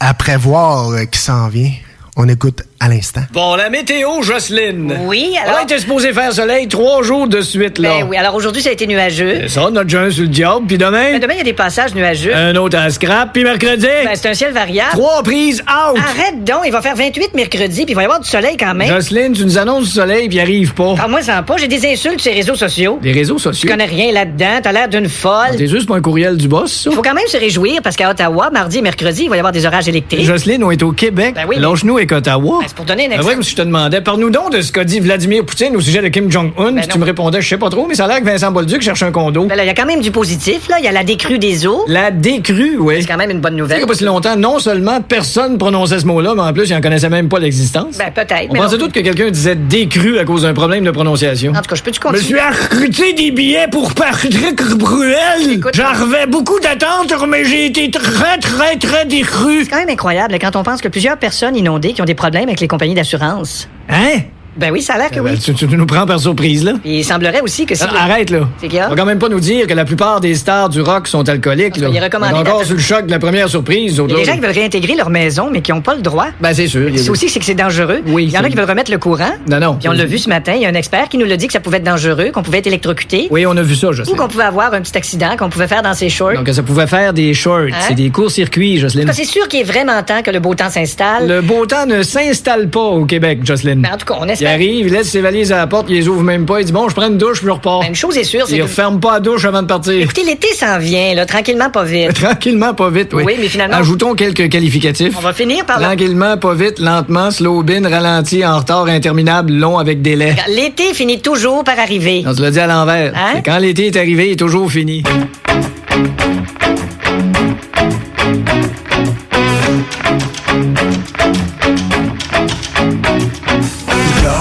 [SPEAKER 8] à prévoir euh, qui s'en vient. On écoute à l'instant.
[SPEAKER 28] Bon, la météo, Jocelyne.
[SPEAKER 34] Oui,
[SPEAKER 28] On
[SPEAKER 34] alors.
[SPEAKER 28] était supposé faire soleil trois jours de suite, là.
[SPEAKER 34] Ben oui, alors aujourd'hui, ça a été nuageux.
[SPEAKER 28] C'est ça, notre jeun sur le diable, puis demain,
[SPEAKER 34] Ben, demain, il y a des passages nuageux.
[SPEAKER 28] un autre à scrap, puis mercredi,
[SPEAKER 34] Ben, c'est un ciel variable.
[SPEAKER 28] trois prises out.
[SPEAKER 34] Arrête donc, il va faire 28 mercredi, puis il va y avoir du soleil quand même.
[SPEAKER 28] Jocelyne, tu nous annonces du soleil, puis il arrive pas.
[SPEAKER 34] Ah, moi, ça en pas. J'ai des insultes sur les réseaux sociaux.
[SPEAKER 28] Des réseaux sociaux?
[SPEAKER 34] Tu connais rien là-dedans. T'as l'air d'une folle.
[SPEAKER 28] T'es juste pas un courriel du boss, ça?
[SPEAKER 34] Faut quand même se réjouir parce qu'à Ottawa, mardi et mercredi, il va y avoir des orages électriques.
[SPEAKER 28] Jocelyne, on est au Québec.
[SPEAKER 34] Ben oui, mais-
[SPEAKER 28] Lâche-nous avec Ottawa.
[SPEAKER 34] C'est pour donner un exemple.
[SPEAKER 28] si je te demandais, parle-nous donc de ce qu'a dit Vladimir Poutine au sujet de Kim Jong-un.
[SPEAKER 34] Ben
[SPEAKER 28] tu me répondais, je sais pas trop, mais ça a l'air que Vincent Bolduc cherche un condo.
[SPEAKER 34] Ben là, il y a quand même du positif, là. Il y a la décrue des eaux.
[SPEAKER 28] La décrue, oui.
[SPEAKER 34] C'est quand même une bonne
[SPEAKER 28] Tu
[SPEAKER 34] nouvelle.
[SPEAKER 28] a pas si longtemps, non seulement personne prononçait ce mot-là, mais en plus, il en connaissait même pas l'existence.
[SPEAKER 34] Ben, peut-être.
[SPEAKER 28] On
[SPEAKER 34] mais
[SPEAKER 28] pensait
[SPEAKER 34] non.
[SPEAKER 28] tous que quelqu'un disait décrue à cause d'un problème de prononciation.
[SPEAKER 34] En tout cas, je peux-tu
[SPEAKER 28] Je me
[SPEAKER 34] continuer?
[SPEAKER 28] suis recruté des billets pour Patrick Bruel. J'en revais beaucoup d'attentes, mais j'ai été très, très, très décru.
[SPEAKER 34] C'est quand même incroyable quand on pense que plusieurs personnes inondées qui ont des problèmes avec les compagnies d'assurance.
[SPEAKER 28] Hein?
[SPEAKER 34] Ben oui, ça a l'air que
[SPEAKER 28] Ben,
[SPEAKER 34] oui.
[SPEAKER 28] tu, tu nous prends par surprise, là.
[SPEAKER 34] Puis il semblerait aussi que si...
[SPEAKER 28] Ah, Arrête, là.
[SPEAKER 34] C'est qu'il y a?
[SPEAKER 28] On va quand même pas nous dire que la plupart des stars du rock sont alcooliques, là.
[SPEAKER 34] il recommandé
[SPEAKER 28] On est encore sur le choc de la première surprise.
[SPEAKER 34] Il y a des gens qui veulent réintégrer leur maison, mais qui n'ont pas le droit.
[SPEAKER 28] Ben, c'est sûr.
[SPEAKER 34] C'est aussi c'est que c'est dangereux.
[SPEAKER 28] Oui,
[SPEAKER 34] Il y en a qui veulent remettre le courant.
[SPEAKER 28] Non, non.
[SPEAKER 34] Puis on l'a vu ce matin, il y a un expert qui nous l'a dit que ça pouvait être dangereux, qu'on pouvait être électrocuté.
[SPEAKER 28] Oui, on a vu ça, je
[SPEAKER 34] Ou qu'on pouvait avoir un petit accident qu'on pouvait faire dans ses shorts.
[SPEAKER 28] Donc, ça pouvait faire des shorts.
[SPEAKER 34] Hein?
[SPEAKER 28] C'est des courts-circuits, Jocelyne.
[SPEAKER 34] c'est sûr qu'il est vraiment temps que le beau temps s'installe.
[SPEAKER 28] Le beau temps ne s'installe pas au Québec, Jocelyne.
[SPEAKER 34] Ben, en tout cas, on
[SPEAKER 28] Il arrive, il laisse ses valises à la porte, il les ouvre même pas. Il dit Bon, je prends une douche, puis je repars.
[SPEAKER 34] Ben, une chose est sûre, c'est
[SPEAKER 28] Il
[SPEAKER 34] que...
[SPEAKER 28] referme pas la douche avant de partir.
[SPEAKER 34] Écoutez, l'été s'en vient, là, tranquillement, pas vite.
[SPEAKER 28] Tranquillement, pas vite, oui.
[SPEAKER 34] Oui, mais finalement-
[SPEAKER 28] Ajoutons quelques qualificatifs.
[SPEAKER 34] On va finir par...
[SPEAKER 28] Tranquillement, pas vite, lentement, slow bin, ralenti, en retard, interminable, long avec délai.
[SPEAKER 34] L'été finit toujours par arriver.
[SPEAKER 28] On se l'a dit à l'envers.
[SPEAKER 34] Hein?
[SPEAKER 28] Quand l'été est arrivé, il est toujours fini.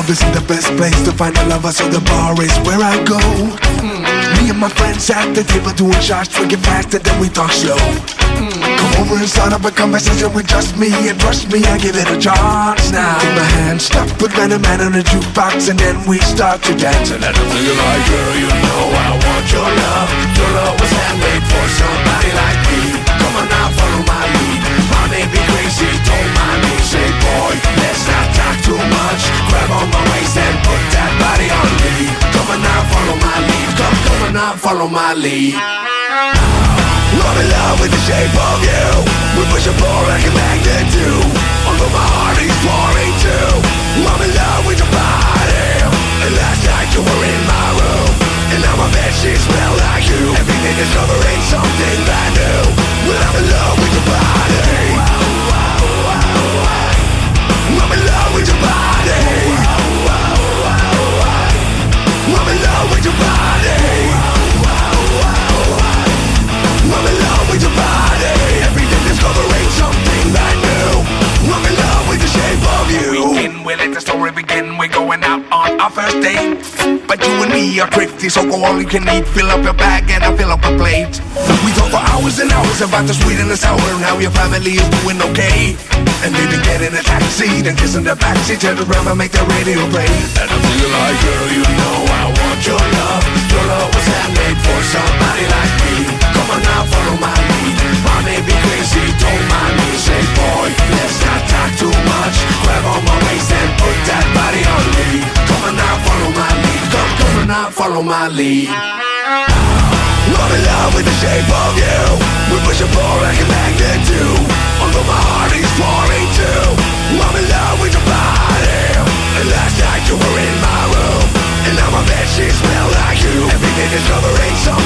[SPEAKER 6] Love isn't the best place to find a lover, so the bar is where I go. Me and my friends at the table doing shots, drinking fast, and then we talk slow. Come over and start up a conversation with just me, and trust me, I give it a chance now. Take my hand, stop, put random man on the jukebox, and then we start to dance. And I don't feel like, girl, you know I want your love. Your love was handmade for somebody like me. Come on now, follow my lead. My may be crazy, don't mind me. Say, boy, too much. Grab on my waist and put that body on me. Come on now, follow my lead. Come, come on now, follow my lead. I'm in love with the shape of you We push and pull like a magnet do Although my heart is pouring too I'm in love with your body And last night you were in my room And now my bed sheets smell like you Every day discovering something brand new Well I'm in love with your body going out on our first date But you and me are thrifty So go all you can eat. Fill up your bag and I fill up a plate. We talk for hours and hours About the sweet and the sour And how your family is doing okay. And even get in a taxi Then kiss in the backseat Turn around and make the radio play. And I feel like girl you know I want your love. Your love was handmade for somebody like me. Come on now follow my lead may crazy don't mind me. Say boy let's not talk too much. Grab on my waist and put that body on me. Come on follow my lead. Come, come on follow my lead. I'm in love with the shape of you. We push and pull like a magnet do Although my heart is pouring too. I'm in love with your body. And last night you were in my room. And now my bed sheets smell like you. Every day discovering something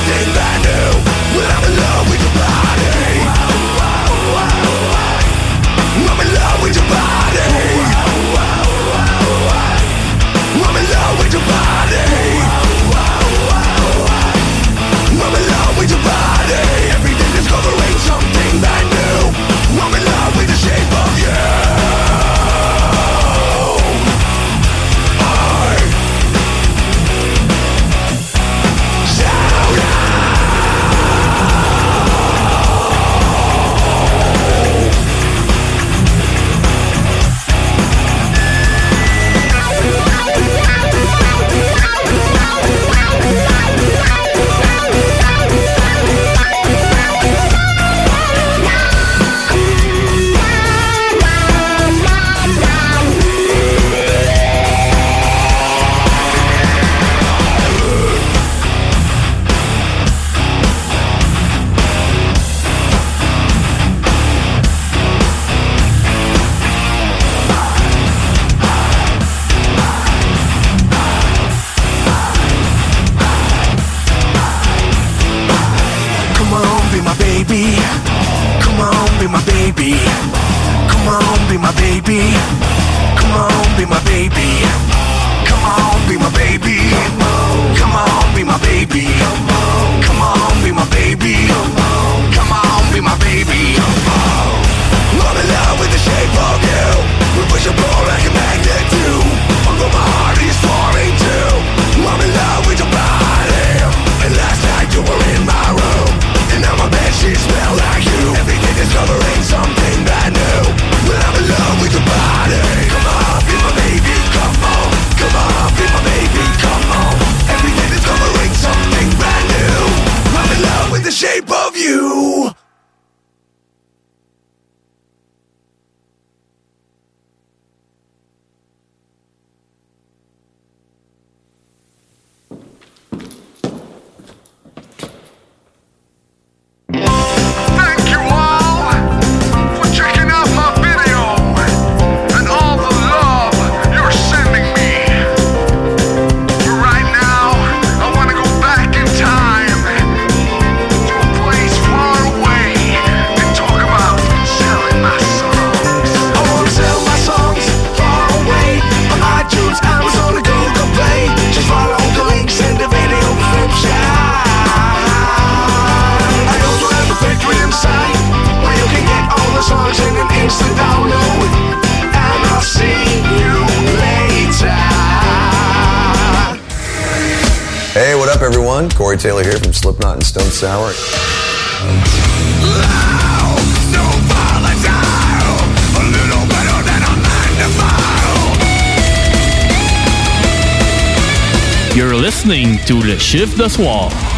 [SPEAKER 6] Shift the
[SPEAKER 35] swall.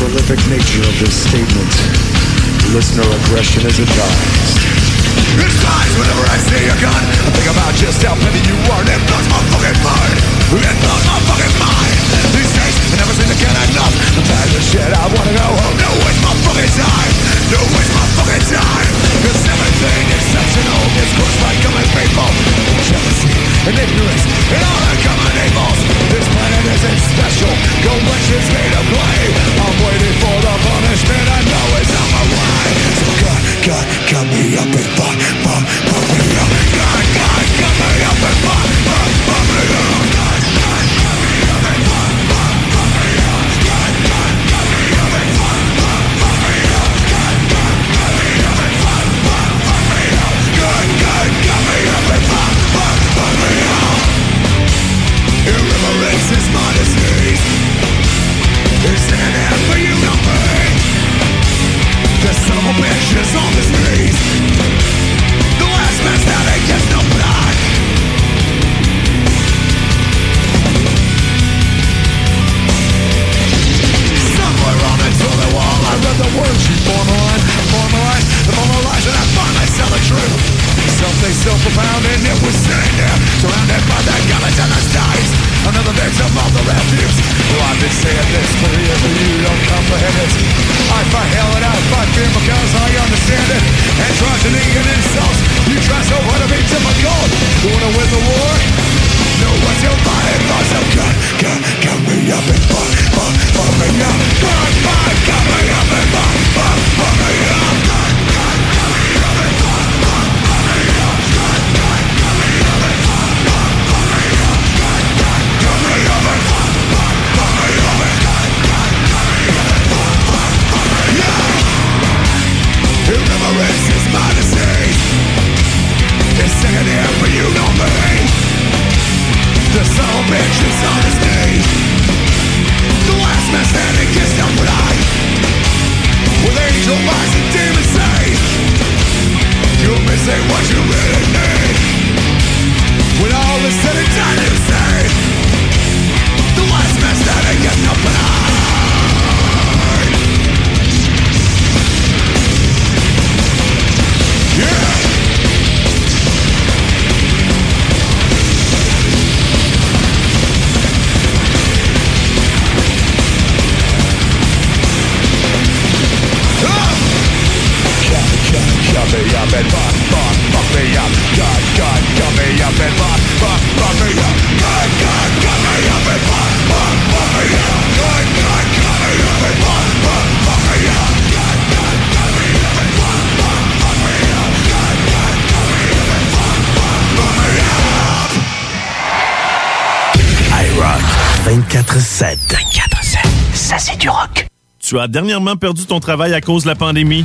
[SPEAKER 35] prolific nature of this statement, listener aggression is advised.
[SPEAKER 6] It's times whenever I see a gun, I think about just how petty you are, and it blows my fucking mind. It blows my fucking mind. These days, I never seem to get enough. I'm of shit, I wanna go home. Oh, no, waste my fucking time. No, waste my fucking time. Cause everything exceptional is crushed by common people. Jealousy and ignorance and all the common evils. This planet isn't special. Go watch this made of clay. I'm waiting for the punishment. I know it's on my way. So God, God, cut me up and fuck, fuck, fuck me up. God, God, cut me up and fuck, fuck, fuck me up. profound and it was sitting there Surrounded by the gullies and the stars Another victim of the refuse Well, I've been saying this for years and you don't comprehend it I fight hell and I fight fear because I understand it And tragedy and insults You try so hard to be difficult You wanna win the war? No one's your body lost so gun? Gun, cut me up and fuck, fuck, fuck me up God, God, cut me up and fuck
[SPEAKER 36] Tu as dernièrement perdu ton travail à cause de la pandémie?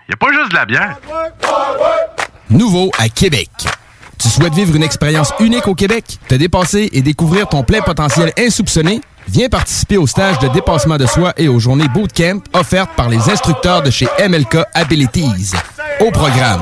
[SPEAKER 37] y a pas juste de la bière.
[SPEAKER 15] Nouveau à Québec. Tu souhaites vivre une expérience unique au Québec, te dépasser et découvrir ton plein potentiel insoupçonné? Viens participer au stage de dépassement de soi et aux journées bootcamp offertes par les instructeurs de chez MLK Abilities. Au programme,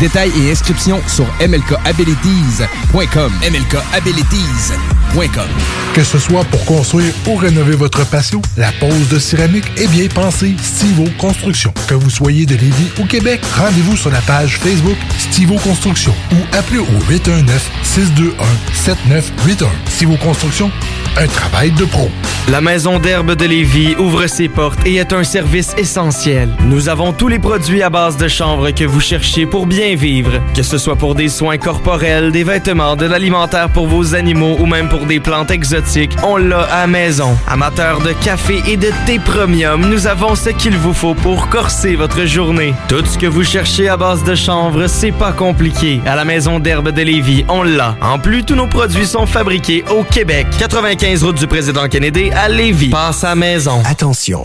[SPEAKER 15] Détails et inscriptions sur mlkabilities.com. mlkabilities.com.
[SPEAKER 38] Que ce soit pour construire ou rénover votre patio, la pose de céramique est bien pensée Stivo Construction. Que vous soyez de Lévis ou Québec, rendez-vous sur la page Facebook Stivo Construction ou appelez au 819-621-7981. Stivo Construction, un travail de pro.
[SPEAKER 39] La Maison d'herbe de Lévis ouvre ses portes et est un service essentiel. Nous avons tous les produits à base de chanvre que vous cherchez pour bien Que ce soit pour des soins corporels, des vêtements, de l'alimentaire pour vos animaux ou même pour des plantes exotiques, on l'a à maison. Amateurs de café et de thé premium, nous avons ce qu'il vous faut pour corser votre journée. Tout ce que vous cherchez à base de chanvre, c'est pas compliqué. À la Maison d'herbe de Lévis, on l'a. En plus, tous nos produits sont fabriqués au Québec. 95 route du président Kennedy à Lévis. Passe à maison.
[SPEAKER 40] Attention,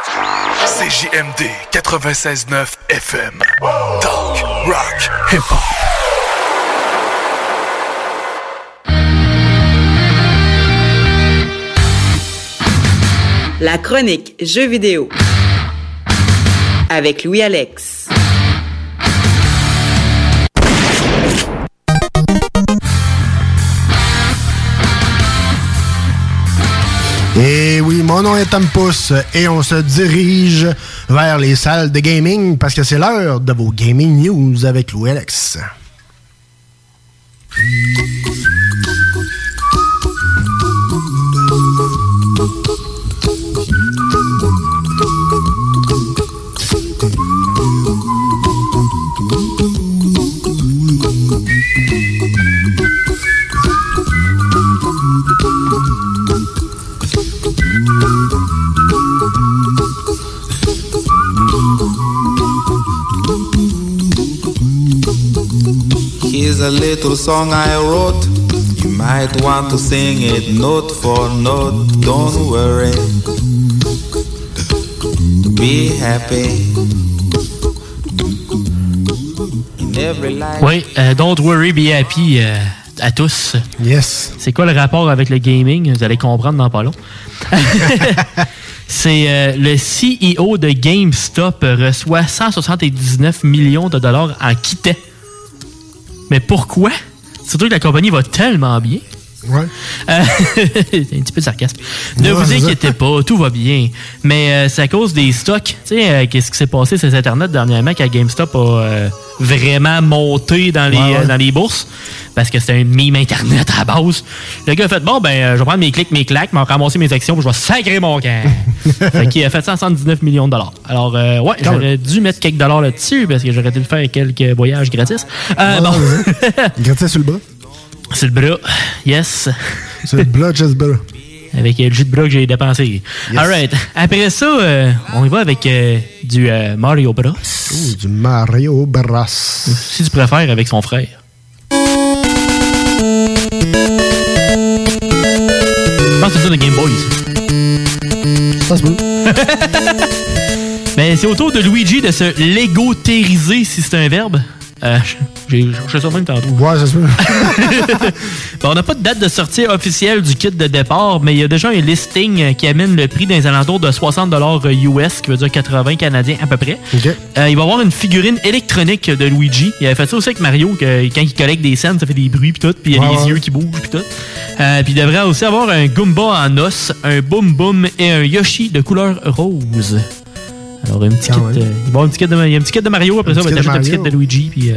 [SPEAKER 6] CJMD 96.9 FM. Talk, rock, hip-hop.
[SPEAKER 41] La chronique Jeux vidéo avec Louis Alex.
[SPEAKER 8] Et oui, mon nom est Tom et on se dirige vers les salles de gaming parce que c'est l'heure de vos gaming news avec Alex.
[SPEAKER 42] A little song I wrote. You might want to sing it note for note. Don't worry. Be happy. In every life.
[SPEAKER 9] Oui, euh, Don't Worry, Be Happy euh, à tous.
[SPEAKER 8] Yes.
[SPEAKER 9] C'est quoi le rapport avec le gaming? Vous allez comprendre dans pas long. C'est euh, le CEO de GameStop reçoit 179 millions de dollars en quittant. Mais pourquoi? Surtout que la compagnie va tellement bien.
[SPEAKER 8] Ouais.
[SPEAKER 9] Euh, c'est un petit peu de sarcasme. Ne
[SPEAKER 8] Ouais,
[SPEAKER 9] vous inquiétez pas, tout va bien. Mais euh, c'est à cause des stocks. Tu sais, euh, qu'est-ce qui s'est passé sur Internet dernièrement quand GameStop a euh, vraiment monté dans les,
[SPEAKER 8] Ouais,
[SPEAKER 9] dans les bourses? Parce que c'était un meme Internet à la base. Le gars a fait bon, ben, je vais prendre mes clics, mes claques, m'en ramasser mes actions, puis je vais sacrer mon camp. fait qu'il a fait 179 millions de dollars. Alors, euh, ouais, j'aurais dû mettre quelques dollars là-dessus parce que j'aurais dû faire quelques voyages gratis. Bon.
[SPEAKER 8] Gratis sur le bras.
[SPEAKER 9] C'est le bras. Yes.
[SPEAKER 8] C'est le bras, just bras.
[SPEAKER 9] Avec euh, le jus de bras que j'ai dépensé. Alright. Après ça, euh, on y va avec euh, du euh, Mario Bros.
[SPEAKER 8] Ouh, du Mario Bros.
[SPEAKER 9] Si tu préfères, avec son frère. Je pense que c'est ça de Game Boy.
[SPEAKER 8] Ça se peut.
[SPEAKER 9] Mais c'est au tour de Luigi de se légotériser, si c'est un verbe. Euh, j'ai cherché ça même tantôt.
[SPEAKER 8] Ouais, ça.
[SPEAKER 9] Bon, on n'a pas de date de sortie officielle du kit de départ, mais il y a déjà un listing euh, qui amène le prix dans les alentours de 60 US, qui veut dire 80 canadiens à peu près. Euh, il va y avoir une figurine électronique de Luigi. Il avait fait ça aussi avec Mario, que quand il collecte des scènes, ça fait des bruits puis tout, puis il y a
[SPEAKER 8] Ouais,
[SPEAKER 9] les
[SPEAKER 8] ouais.
[SPEAKER 9] yeux qui bougent puis tout. Euh, puis il devrait aussi avoir un Goomba en os, un Boom Boom et un Yoshi de couleur rose. Alors, un petit kit, un petit de, il y a un petit kit de Mario, après
[SPEAKER 8] Un
[SPEAKER 9] ça, on va t'acheter un petit kit de Luigi, puis euh,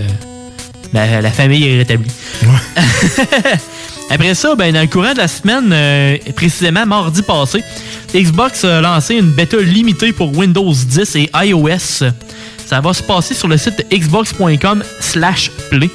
[SPEAKER 9] la, la famille est rétablie. Après ça, ben, dans le courant de la semaine, euh, précisément mardi passé, Xbox a lancé une bêta limitée pour Windows 10 et iOS. Ça va se passer sur le site xbox.com slash play,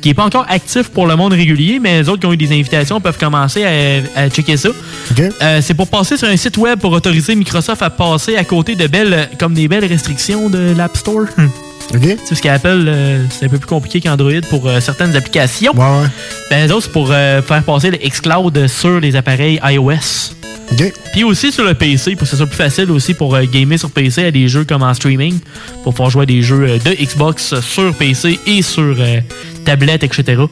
[SPEAKER 9] qui n'est pas encore actif pour le monde régulier, mais les autres qui ont eu des invitations peuvent commencer à, à checker ça. Euh, c'est pour passer sur un site web pour autoriser Microsoft à passer à côté de belles, comme des belles restrictions de l'App Store. Sais, ce qu'Apple, euh, c'est un peu plus compliqué qu'Android pour euh, certaines applications.
[SPEAKER 8] Ouais, ouais.
[SPEAKER 9] Ben, les autres, c'est pour euh, faire passer le xCloud sur les appareils iOS. Puis aussi sur le PC, pour que ce soit plus facile aussi pour euh, gamer sur PC à des jeux comme en streaming, pour pouvoir jouer à des jeux euh, de Xbox sur PC et sur euh, tablette, etc.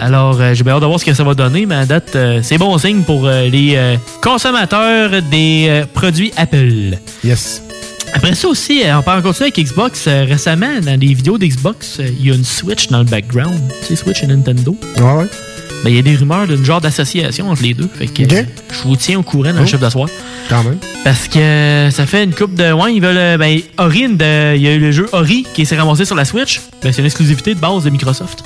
[SPEAKER 9] Alors, j'ai bien hâte de voir ce que ça va donner, mais à date, c'est bon signe pour les euh, consommateurs des produits Apple.
[SPEAKER 8] Yes.
[SPEAKER 9] Après ça aussi, on peut en continuer avec Xbox. Récemment, dans les vidéos d'Xbox, il y a une Switch dans le background. Tu sais, Switch et Nintendo?
[SPEAKER 8] Ouais, ouais.
[SPEAKER 9] Ben, il y a des rumeurs d'une genre d'association entre les deux. Fait que euh, je vous tiens au courant dans le
[SPEAKER 8] Oh.
[SPEAKER 9] chef d'asseoir.
[SPEAKER 8] Quand même.
[SPEAKER 9] Parce que euh, ça fait une coupe de. Ouais, ils veulent. euh, Ben, Ori, il y a eu le jeu Ori qui s'est ramassé sur la Switch. Ben, c'est une exclusivité de base de Microsoft.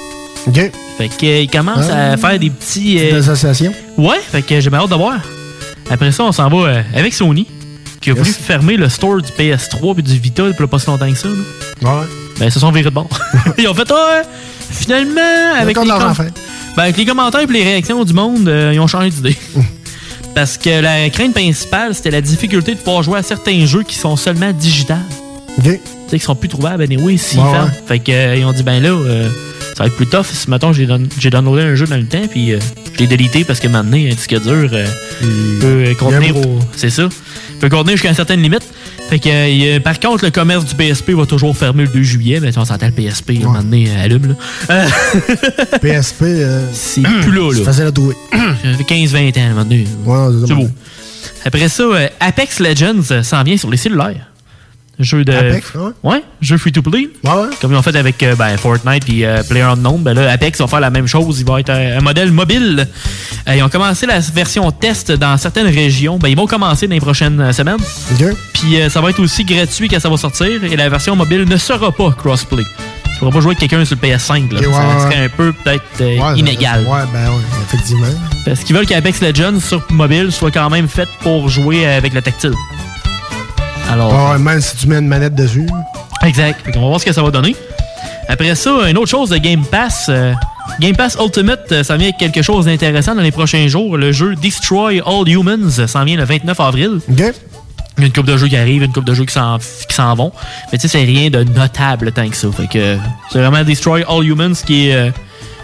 [SPEAKER 8] OK.
[SPEAKER 9] Fait qu'ils commencent
[SPEAKER 8] Ah.
[SPEAKER 9] à faire des petits.
[SPEAKER 8] Petite
[SPEAKER 9] euh,
[SPEAKER 8] association.
[SPEAKER 9] Ouais, fait que j'ai bien hâte de voir. Après ça, on s'en va euh, avec Sony, qui a voulu fermer le store du PS3 et du Vita depuis pas si longtemps que ça. là.
[SPEAKER 8] Ouais.
[SPEAKER 9] Ben, ils se sont virés de bord. Ils ont fait, ah, finalement, avec les, ben, avec les commentaires et les réactions du monde, euh, ils ont changé d'idée. Parce que la crainte principale, c'était la difficulté de pouvoir jouer à certains jeux qui sont seulement digitales.
[SPEAKER 8] OK.
[SPEAKER 9] Tu sais, qui sont plus trouvables,
[SPEAKER 8] Ouais,
[SPEAKER 9] ferment.
[SPEAKER 8] ouais.
[SPEAKER 9] Fait que, euh, ils ont dit, ben là, euh, ça va être plus tough si, mettons, j'ai don- downloadé un jeu dans le temps, puis euh, je l'ai délité parce que maintenant, un disque dur euh, peut contenir au. C'est ça. Peut contenir jusqu'à une certaine limite. Fait que, euh, par contre, le commerce du PSP va toujours fermer le 2 juillet, mais on s'entend le PSP, à un moment donné, euh, allume, là.
[SPEAKER 8] PSP. euh,
[SPEAKER 9] c'est plus là, là.
[SPEAKER 8] Facile à trouver.
[SPEAKER 9] Ça fait 15-20 ans, à un moment donné.
[SPEAKER 8] Ouais,
[SPEAKER 9] C'est beau. Après ça, Apex Legends s'en vient sur les cellulaires. Jeu de.
[SPEAKER 8] Apex, ouais.
[SPEAKER 9] Ouais, jeu free to play.
[SPEAKER 8] Ouais, ouais.
[SPEAKER 9] Comme ils ont fait avec euh, ben, Fortnite et euh, PlayerUnknown, ben là, Apex va faire la même chose. Il va être un modèle mobile. Euh, ils ont commencé la version test dans certaines régions. Ben, ils vont commencer dans les prochaines euh, semaines. Puis euh, ça va être aussi gratuit quand ça va sortir. Et la version mobile ne sera pas crossplay. Tu pourras pas jouer avec quelqu'un sur le PS5. Là.
[SPEAKER 8] Ok, ouais,
[SPEAKER 9] ça
[SPEAKER 8] ouais.
[SPEAKER 9] serait un peu peut-être
[SPEAKER 8] Ouais,
[SPEAKER 9] inégal.
[SPEAKER 8] Ouais, ben ouais, effectivement.
[SPEAKER 9] Parce qu'ils veulent qu'Apex Legends sur mobile soit quand même fait pour jouer avec le tactile. Alors.
[SPEAKER 8] Ouais, même si tu mets une manette dessus.
[SPEAKER 9] Exact. Qu'on va voir ce que ça va donner. Après ça, une autre chose de Game Pass. euh, Game Pass Ultimate, euh, ça vient avec quelque chose d'intéressant dans les prochains jours. Le jeu Destroy All Humans euh, s'en vient le 29 avril. Il y a une coupe de jeux qui arrive, une coupe de jeux qui s'en, vont. Mais tu sais, c'est rien de notable tant que ça. Fait que c'est vraiment Destroy All Humans qui est euh,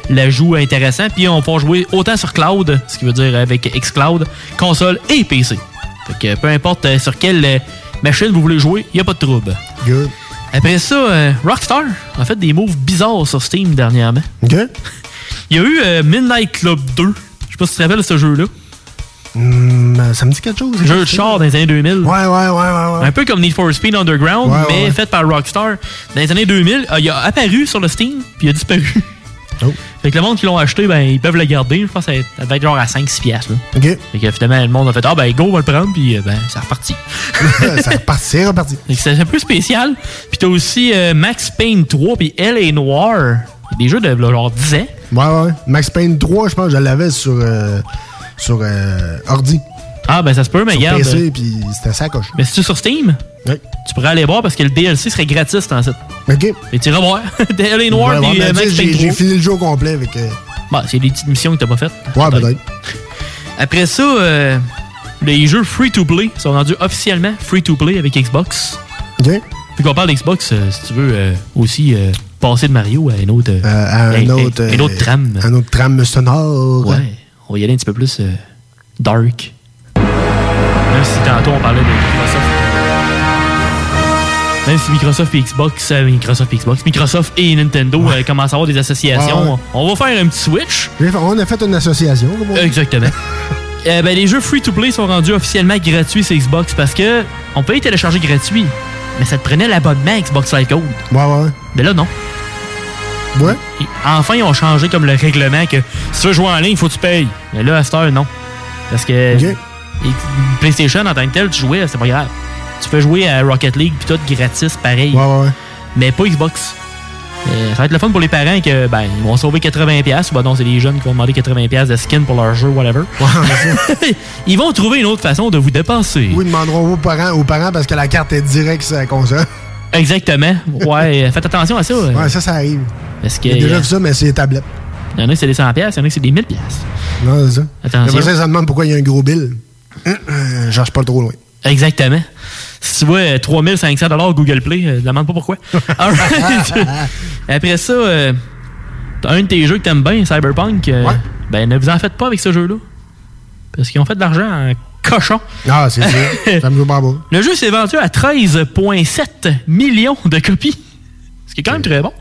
[SPEAKER 9] l'ajout intéressant. Puis on peut jouer autant sur cloud, ce qui veut dire avec xCloud, console et PC. Fait que peu importe sur quelle euh, machine vous voulez jouer, il n'y a pas de trouble.
[SPEAKER 8] Good.
[SPEAKER 9] Après ça, euh, Rockstar a fait des moves bizarres sur Steam dernièrement.
[SPEAKER 8] OK.
[SPEAKER 9] Il y a eu euh, Midnight Club 2. Je sais pas si tu te rappelles de ce jeu-là.
[SPEAKER 8] Hum, ça me dit quelque chose.
[SPEAKER 9] Jeu de char dans les années 2000.
[SPEAKER 8] Ouais, ouais, ouais, ouais. ouais.
[SPEAKER 9] Un peu comme Need for Speed Underground,
[SPEAKER 8] Ouais,
[SPEAKER 9] mais
[SPEAKER 8] ouais.
[SPEAKER 9] fait par Rockstar. Dans les années 2000, euh, il a apparu sur le Steam, puis il a disparu.
[SPEAKER 8] Oh.
[SPEAKER 9] Fait que le monde qui l'ont acheté, ben, ils peuvent le garder. Je pense que ça devait être genre à 5-6 piastres. là.
[SPEAKER 8] OK.
[SPEAKER 9] Fait que finalement, le monde a fait Ah, ben, go, on va le prendre, puis euh, ben, ça reparti.
[SPEAKER 8] ça reparti, c'est reparti.
[SPEAKER 9] C'est un peu spécial. Puis t'as aussi euh, Max Payne 3 puis L.A. Noir. Des jeux de là, genre 10 ans.
[SPEAKER 8] Ouais, ouais. Max Payne 3, je pense que je l'avais sur, euh, sur euh, ordi.
[SPEAKER 9] Ah, ben ça se peut, mais
[SPEAKER 8] sur
[SPEAKER 9] regarde.
[SPEAKER 8] PC, puis c'était ça coche.
[SPEAKER 9] Mais si tu sur Steam,
[SPEAKER 8] Oui.
[SPEAKER 9] tu pourrais aller voir parce que le DLC serait gratis dans cette.
[SPEAKER 8] OK.
[SPEAKER 9] Et tu iras voir. L.A. Noir puis euh, Max
[SPEAKER 8] j'ai
[SPEAKER 9] Payne
[SPEAKER 8] j'ai
[SPEAKER 9] 3.
[SPEAKER 8] fini le jeu au complet avec. euh,
[SPEAKER 9] Bah, c'est des petites missions que t'as pas faites.
[SPEAKER 8] Ouais, peut-être.
[SPEAKER 9] Après ça, euh, les jeux free-to-play sont rendus officiellement free-to-play avec Xbox.
[SPEAKER 8] OK.
[SPEAKER 9] Puis qu'on parle d'Xbox, euh, si tu veux euh, aussi euh, passer de Mario à une autre, euh,
[SPEAKER 8] à un autre,
[SPEAKER 9] une autre
[SPEAKER 8] euh,
[SPEAKER 9] trame.
[SPEAKER 8] Un autre trame sonore.
[SPEAKER 9] Ouais, on va y aller un petit peu plus euh, dark. Même si tantôt on parlait de Microsoft. Même si Microsoft et Xbox, euh, Microsoft et Xbox, Microsoft et Nintendo euh, commencent à avoir des associations,
[SPEAKER 8] Ouais, ouais.
[SPEAKER 9] on va faire un petit switch.
[SPEAKER 8] On a fait une association.
[SPEAKER 9] Exactement. Euh, ben, les jeux free-to-play sont rendus officiellement gratuits sur Xbox parce que on peut les télécharger gratuits, mais ça te prenait l'abonnement Xbox Live Code.
[SPEAKER 8] Ouais, ouais.
[SPEAKER 9] Mais là, non.
[SPEAKER 8] Ouais.
[SPEAKER 9] Et enfin, ils ont changé comme le règlement que si tu veux jouer en ligne, il faut que tu payes. Mais là, à cette heure, non. Parce que. Et- PlayStation, en tant que tel, tu jouais, c'est pas grave. Tu peux jouer à Rocket League puis tout gratis, pareil.
[SPEAKER 8] Ouais, ouais, ouais.
[SPEAKER 9] Mais pas Xbox. Euh, ça va être le fun pour les parents que ben ils vont sauver 80$. Ben non, c'est les jeunes qui vont demander 80$ de skin pour leur jeu, whatever. ils vont trouver une autre façon de vous dépenser.
[SPEAKER 8] Oui, ils demanderont aux parents, aux parents parce que la carte est directe sur la console.
[SPEAKER 9] Exactement. Ouais, faites attention à ça. euh,
[SPEAKER 8] Ouais, ça, ça arrive.
[SPEAKER 9] Parce que
[SPEAKER 8] déjà
[SPEAKER 9] euh,
[SPEAKER 8] vu ça, mais c'est les tablettes.
[SPEAKER 9] il y en a qui c'est des 100$, il y en a qui c'est des 1000$.
[SPEAKER 8] Non, c'est ça.
[SPEAKER 9] Attention.
[SPEAKER 8] Ça, ça demande pourquoi il y a un gros bill. Hum, euh, pas trop loin.
[SPEAKER 9] Exactement. Si tu vois euh, 3500 Google Play, euh, demande pas pourquoi. Alright. Après ça, euh, un de tes jeux que t'aimes bien, Cyberpunk. euh, Ben, ne vous en faites pas avec ce jeu-là. Parce qu'ils ont fait de l'argent en cochon.
[SPEAKER 8] Ah, c'est ça. ça me joue pas beau.
[SPEAKER 9] Le jeu s'est vendu à 13,7 millions de copies. Ce qui est quand même très bon.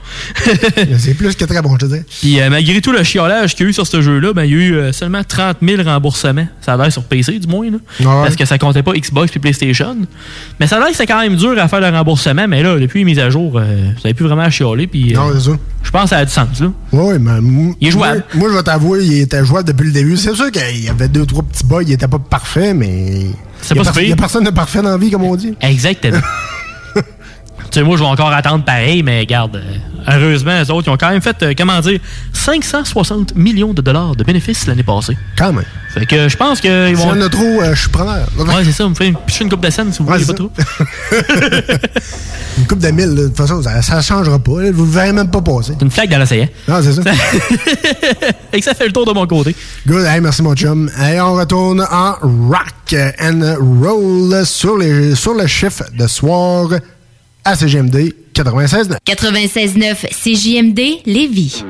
[SPEAKER 8] c'est plus que très bon, je te dis.
[SPEAKER 9] Puis euh, malgré tout le chiolage qu'il y a eu sur ce jeu-là, ben, il y a eu euh, seulement 30 000 remboursements. Ça a l'air sur PC, du moins. Là,
[SPEAKER 8] Ouais.
[SPEAKER 9] Parce que ça comptait pas Xbox puis PlayStation. Mais ça a l'air que c'est quand même dur à faire le remboursement. Mais là, depuis les mises à jour, euh, vous n'avez plus vraiment à chialer. Puis, euh,
[SPEAKER 8] Non, c'est ça.
[SPEAKER 9] je pense que ça a du sens. Là.
[SPEAKER 8] Oui, mais.
[SPEAKER 9] Il est jouable.
[SPEAKER 8] Moi, moi, je vais t'avouer, il était jouable depuis le début. C'est sûr qu'il y avait deux, trois petits bugs, il était pas parfait, mais.
[SPEAKER 9] C'est
[SPEAKER 8] Il y a
[SPEAKER 9] pas
[SPEAKER 8] Il y a personne de parfait dans la vie, comme on dit.
[SPEAKER 9] Exactement. tu sais, moi, je vais encore attendre pareil, mais regarde, euh, heureusement, les autres, ils ont quand même fait, euh, comment dire, 560 millions de dollars de bénéfices l'année passée.
[SPEAKER 8] Quand même.
[SPEAKER 9] Fait que je pense qu'ils
[SPEAKER 8] Si
[SPEAKER 9] vont.
[SPEAKER 8] on a trop, euh, je suis preneur.
[SPEAKER 9] Ouais, c'est ça, on me fait une, une coupe de scène si vous
[SPEAKER 8] Ouais,
[SPEAKER 9] voulez
[SPEAKER 8] c'est
[SPEAKER 9] pas trop.
[SPEAKER 8] Une coupe de mille, de toute façon, ça, ça changera pas. Vous le verrez même pas passer.
[SPEAKER 9] Une flaque dans l'océan.
[SPEAKER 8] Non, c'est ça.
[SPEAKER 9] Et que ça fait le tour de mon côté.
[SPEAKER 8] Good, hey, merci mon chum. Hey, on retourne en rock and roll sur, les, sur le chiffre de soir à CGMD 96.9.
[SPEAKER 6] 96.9 CJMD Lévis.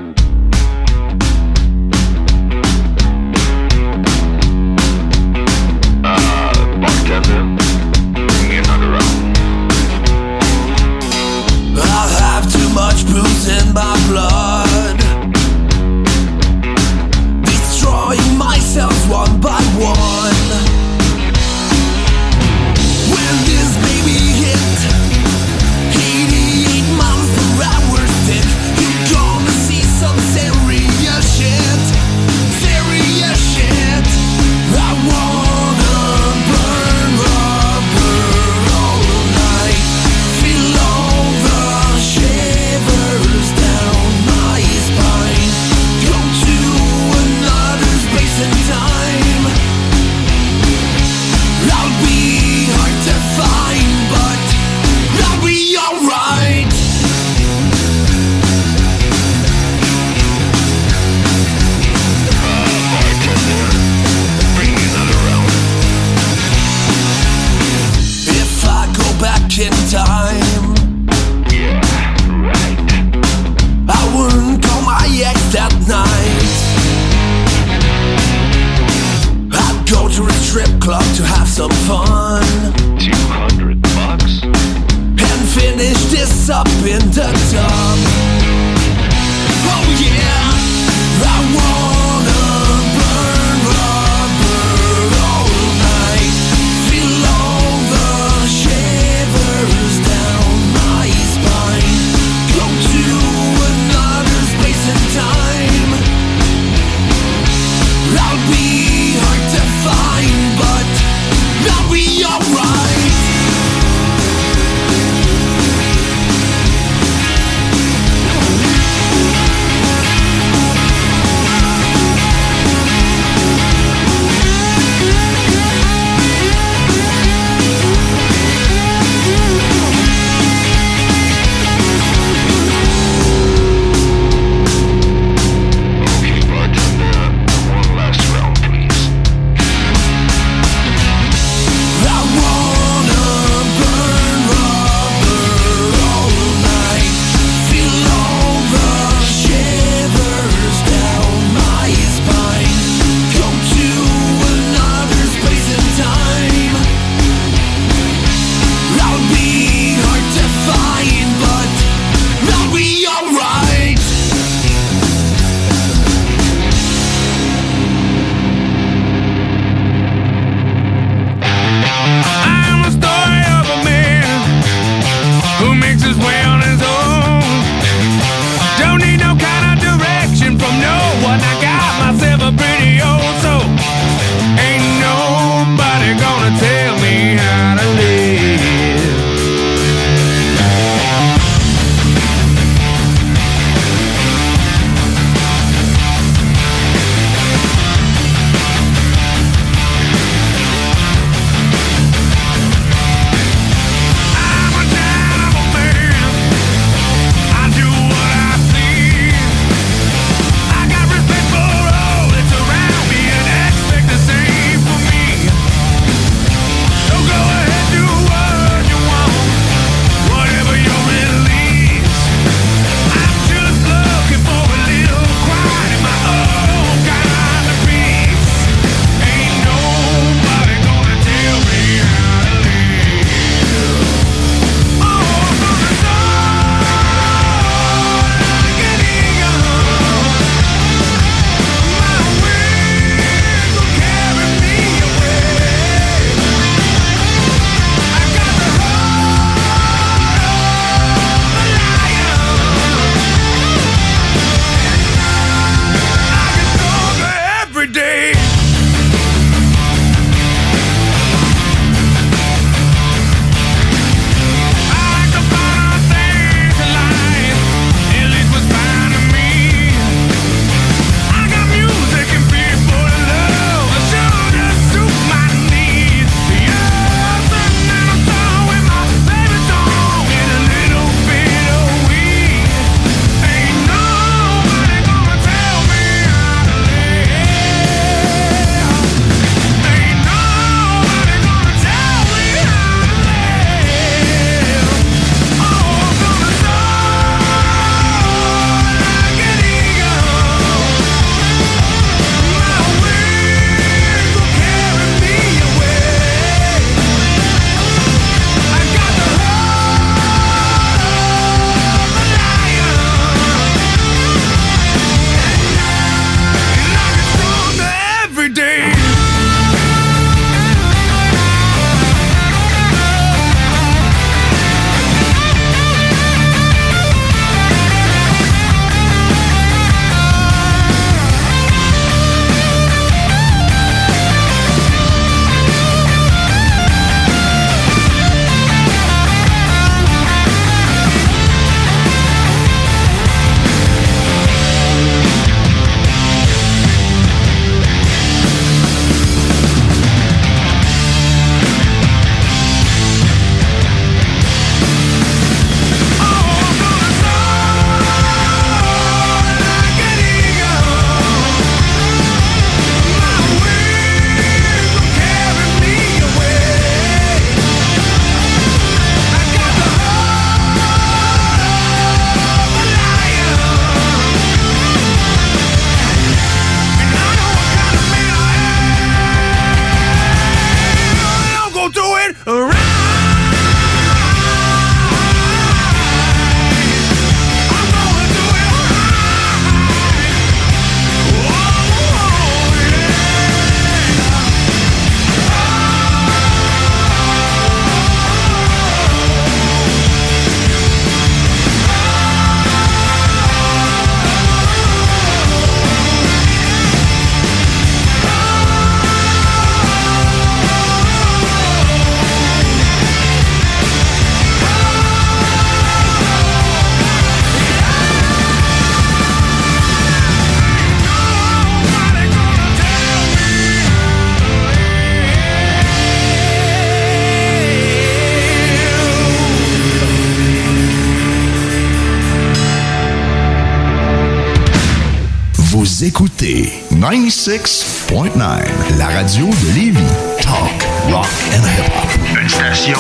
[SPEAKER 43] 96.9, la radio de Lévis. Talk, rock and hip-hop. Une station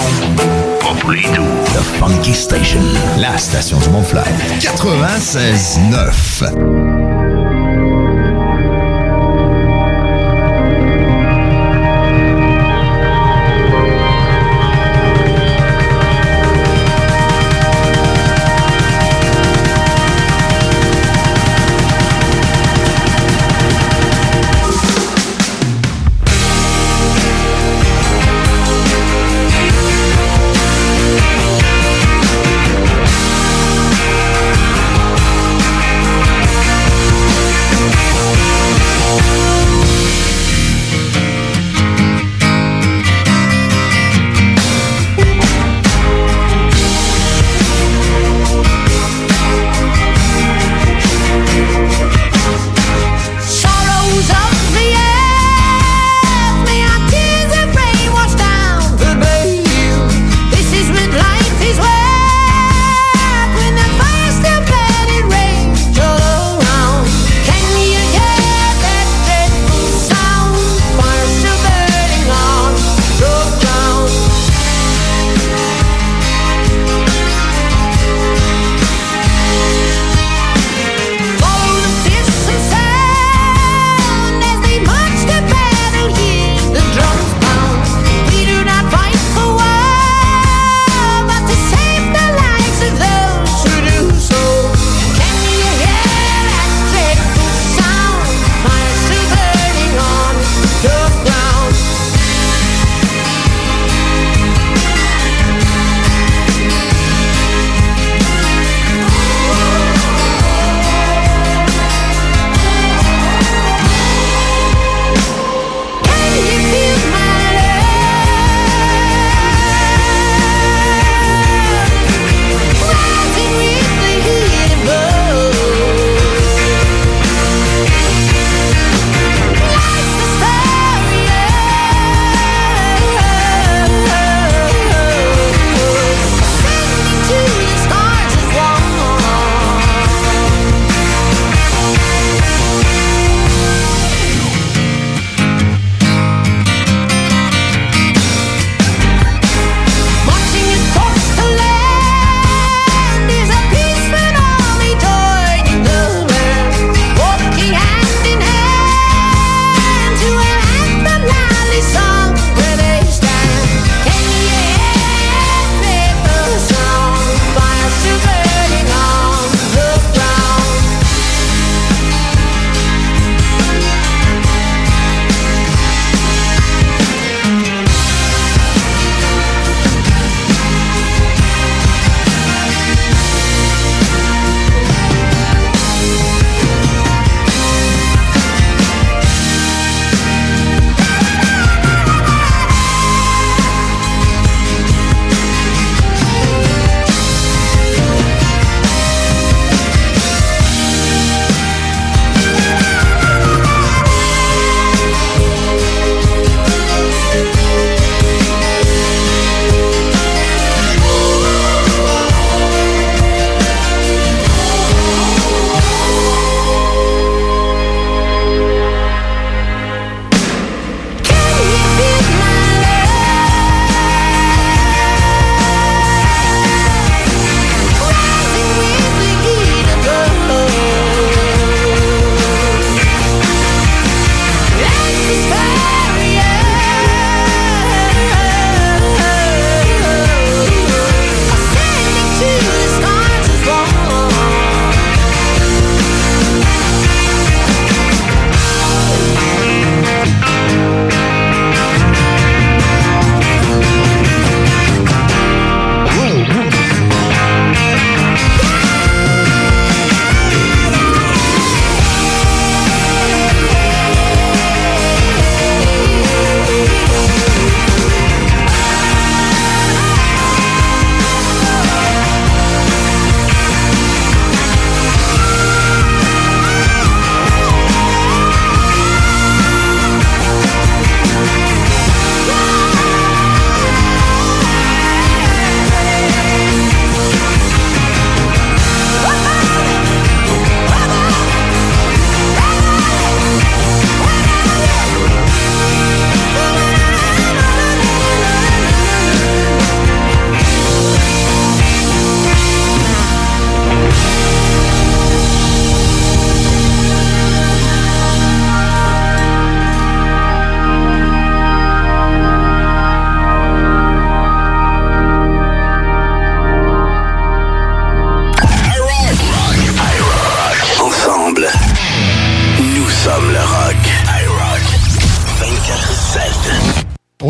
[SPEAKER 43] pas pour les doux. The Funky Station, la station du Mont-Fly. 96.9.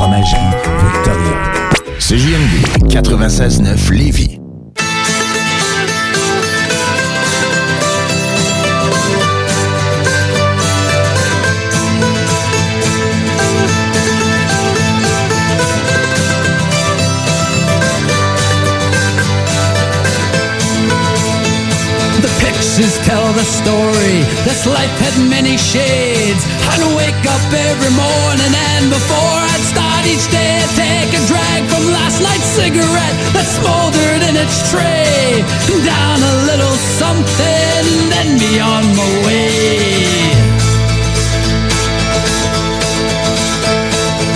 [SPEAKER 16] Fromagerie Victoria.
[SPEAKER 14] CJMD 96.9 Lévis.
[SPEAKER 12] The pictures tell the story. This life had many shades. I'd wake up every morning and before I'd start each day, I'd take a drag from last night's cigarette that smoldered in its tray. Down a little something, then be on my way.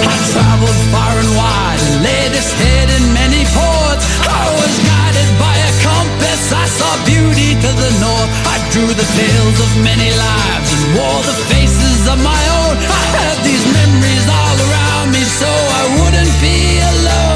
[SPEAKER 12] I traveled far and wide and laid this head in many ports. I was guided by a compass. I saw beauty to the north. I drew the tales of many lives and wore the faces of my own. I had these memories all around me so I wouldn't be alone.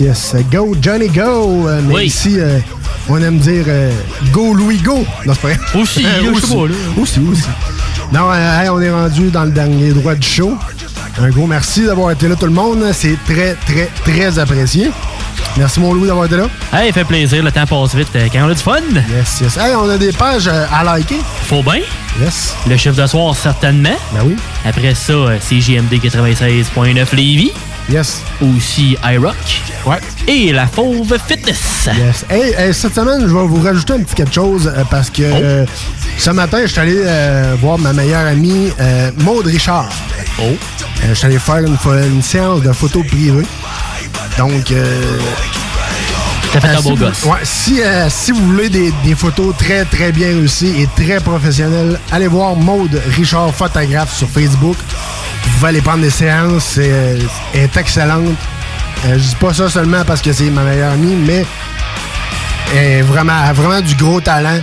[SPEAKER 8] Yes, yes, yes. Go, Johnny, go. Euh, mais ici, euh, on aime dire euh, go, Louis, go. Non, c'est pas vrai.
[SPEAKER 9] Aussi, pas, là.
[SPEAKER 8] Aussi, aussi. Non, hey, on est rendu dans le dernier droit du show. Un gros merci d'avoir été là, tout le monde. C'est très, très, très apprécié. Merci, mon Louis, d'avoir été là.
[SPEAKER 9] Hey, fait plaisir, le temps passe vite quand on a du fun.
[SPEAKER 8] Yes, yes. Hey, on a des pages à liker.
[SPEAKER 9] Faut bien.
[SPEAKER 8] Yes.
[SPEAKER 9] Le chiffre de soir, certainement.
[SPEAKER 8] Ben oui.
[SPEAKER 9] Après ça, c'est JMD 96.9 Lévis.
[SPEAKER 8] Yes.
[SPEAKER 9] Aussi iRock.
[SPEAKER 8] Ouais.
[SPEAKER 9] Et la Fauve Fitness.
[SPEAKER 8] Yes. Hey, hey, cette semaine, je vais vous rajouter un petit quelque chose euh, parce que euh, ce matin, je suis allé euh, voir ma meilleure amie, Maude Richard.
[SPEAKER 9] Oh.
[SPEAKER 8] je suis allé faire une, séance de photos privées. Donc, euh,
[SPEAKER 9] T'as fait un
[SPEAKER 8] si
[SPEAKER 9] beau
[SPEAKER 8] vous-
[SPEAKER 9] gosse.
[SPEAKER 8] Ouais, si, si vous voulez des, des photos très, très bien réussies et très professionnelles, allez voir Maude Richard, photographe sur Facebook. Vous pouvez aller prendre des séances. Elle est excellente. Euh, je dis pas ça seulement parce que c'est ma meilleure amie, mais elle vraiment, elle a vraiment du gros talent.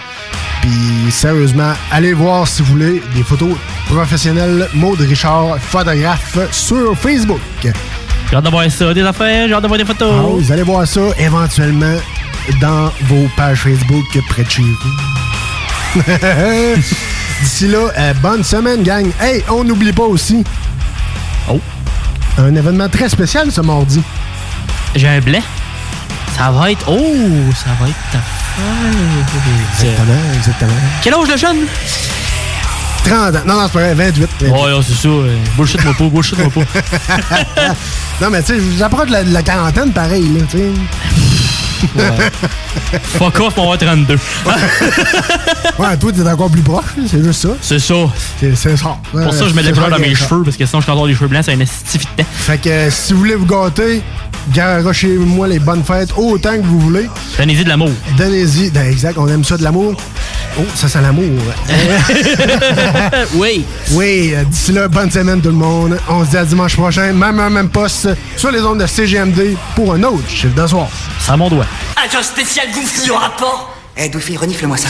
[SPEAKER 8] Puis sérieusement, allez voir si vous voulez des photos professionnelles. Maude Richard, photographe sur Facebook.
[SPEAKER 9] J'ai hâte de voir ça, des affaires, j'ai hâte de voir des photos.
[SPEAKER 8] Ah, vous allez voir ça éventuellement dans vos pages Facebook près de chez vous. D'ici là, euh, bonne semaine, gang. Hey, on n'oublie pas aussi.
[SPEAKER 9] Oh.
[SPEAKER 8] Un événement très spécial ce mardi.
[SPEAKER 9] J'ai un blé. Ça va être. Oh, ça va être ta.
[SPEAKER 8] Exactement, exactement.
[SPEAKER 9] Quel âge le jeune?
[SPEAKER 8] 30 ans. Non, non, c'est pas vrai, 28.
[SPEAKER 9] Ouais, ouais, c'est ça. euh, Bullshit-moi pas, bullshit-moi pas.
[SPEAKER 8] non, mais tu sais, j'approche de la, de la quarantaine pareil, là, tu sais.
[SPEAKER 9] Fuck off pour avoir 32.
[SPEAKER 8] ouais, toi, t'es encore plus proche, c'est juste ça.
[SPEAKER 9] C'est ça.
[SPEAKER 8] C'est ça.
[SPEAKER 9] Pour ça, je mets de la couleur dans mes cheveux, parce que sinon, je avoir des cheveux blancs, c'est un estifi de temps.
[SPEAKER 8] Fait que euh, si vous voulez vous gâter, garochez-moi les bonnes fêtes autant que vous voulez.
[SPEAKER 9] Donnez-y de l'amour.
[SPEAKER 8] Donnez-y. Ben, exact, on aime ça de l'amour. Oh, ça c'est l'amour.
[SPEAKER 9] oui.
[SPEAKER 8] Oui, euh, d'ici là, bonne semaine tout le monde. On se dit à dimanche prochain, même même poste, sur les ondes de CGMD pour un autre chiffre de soir.
[SPEAKER 9] À mon doigt.
[SPEAKER 31] Agent spécial Goofy au rapport.
[SPEAKER 6] Eh, Doofy, renifle-moi ça.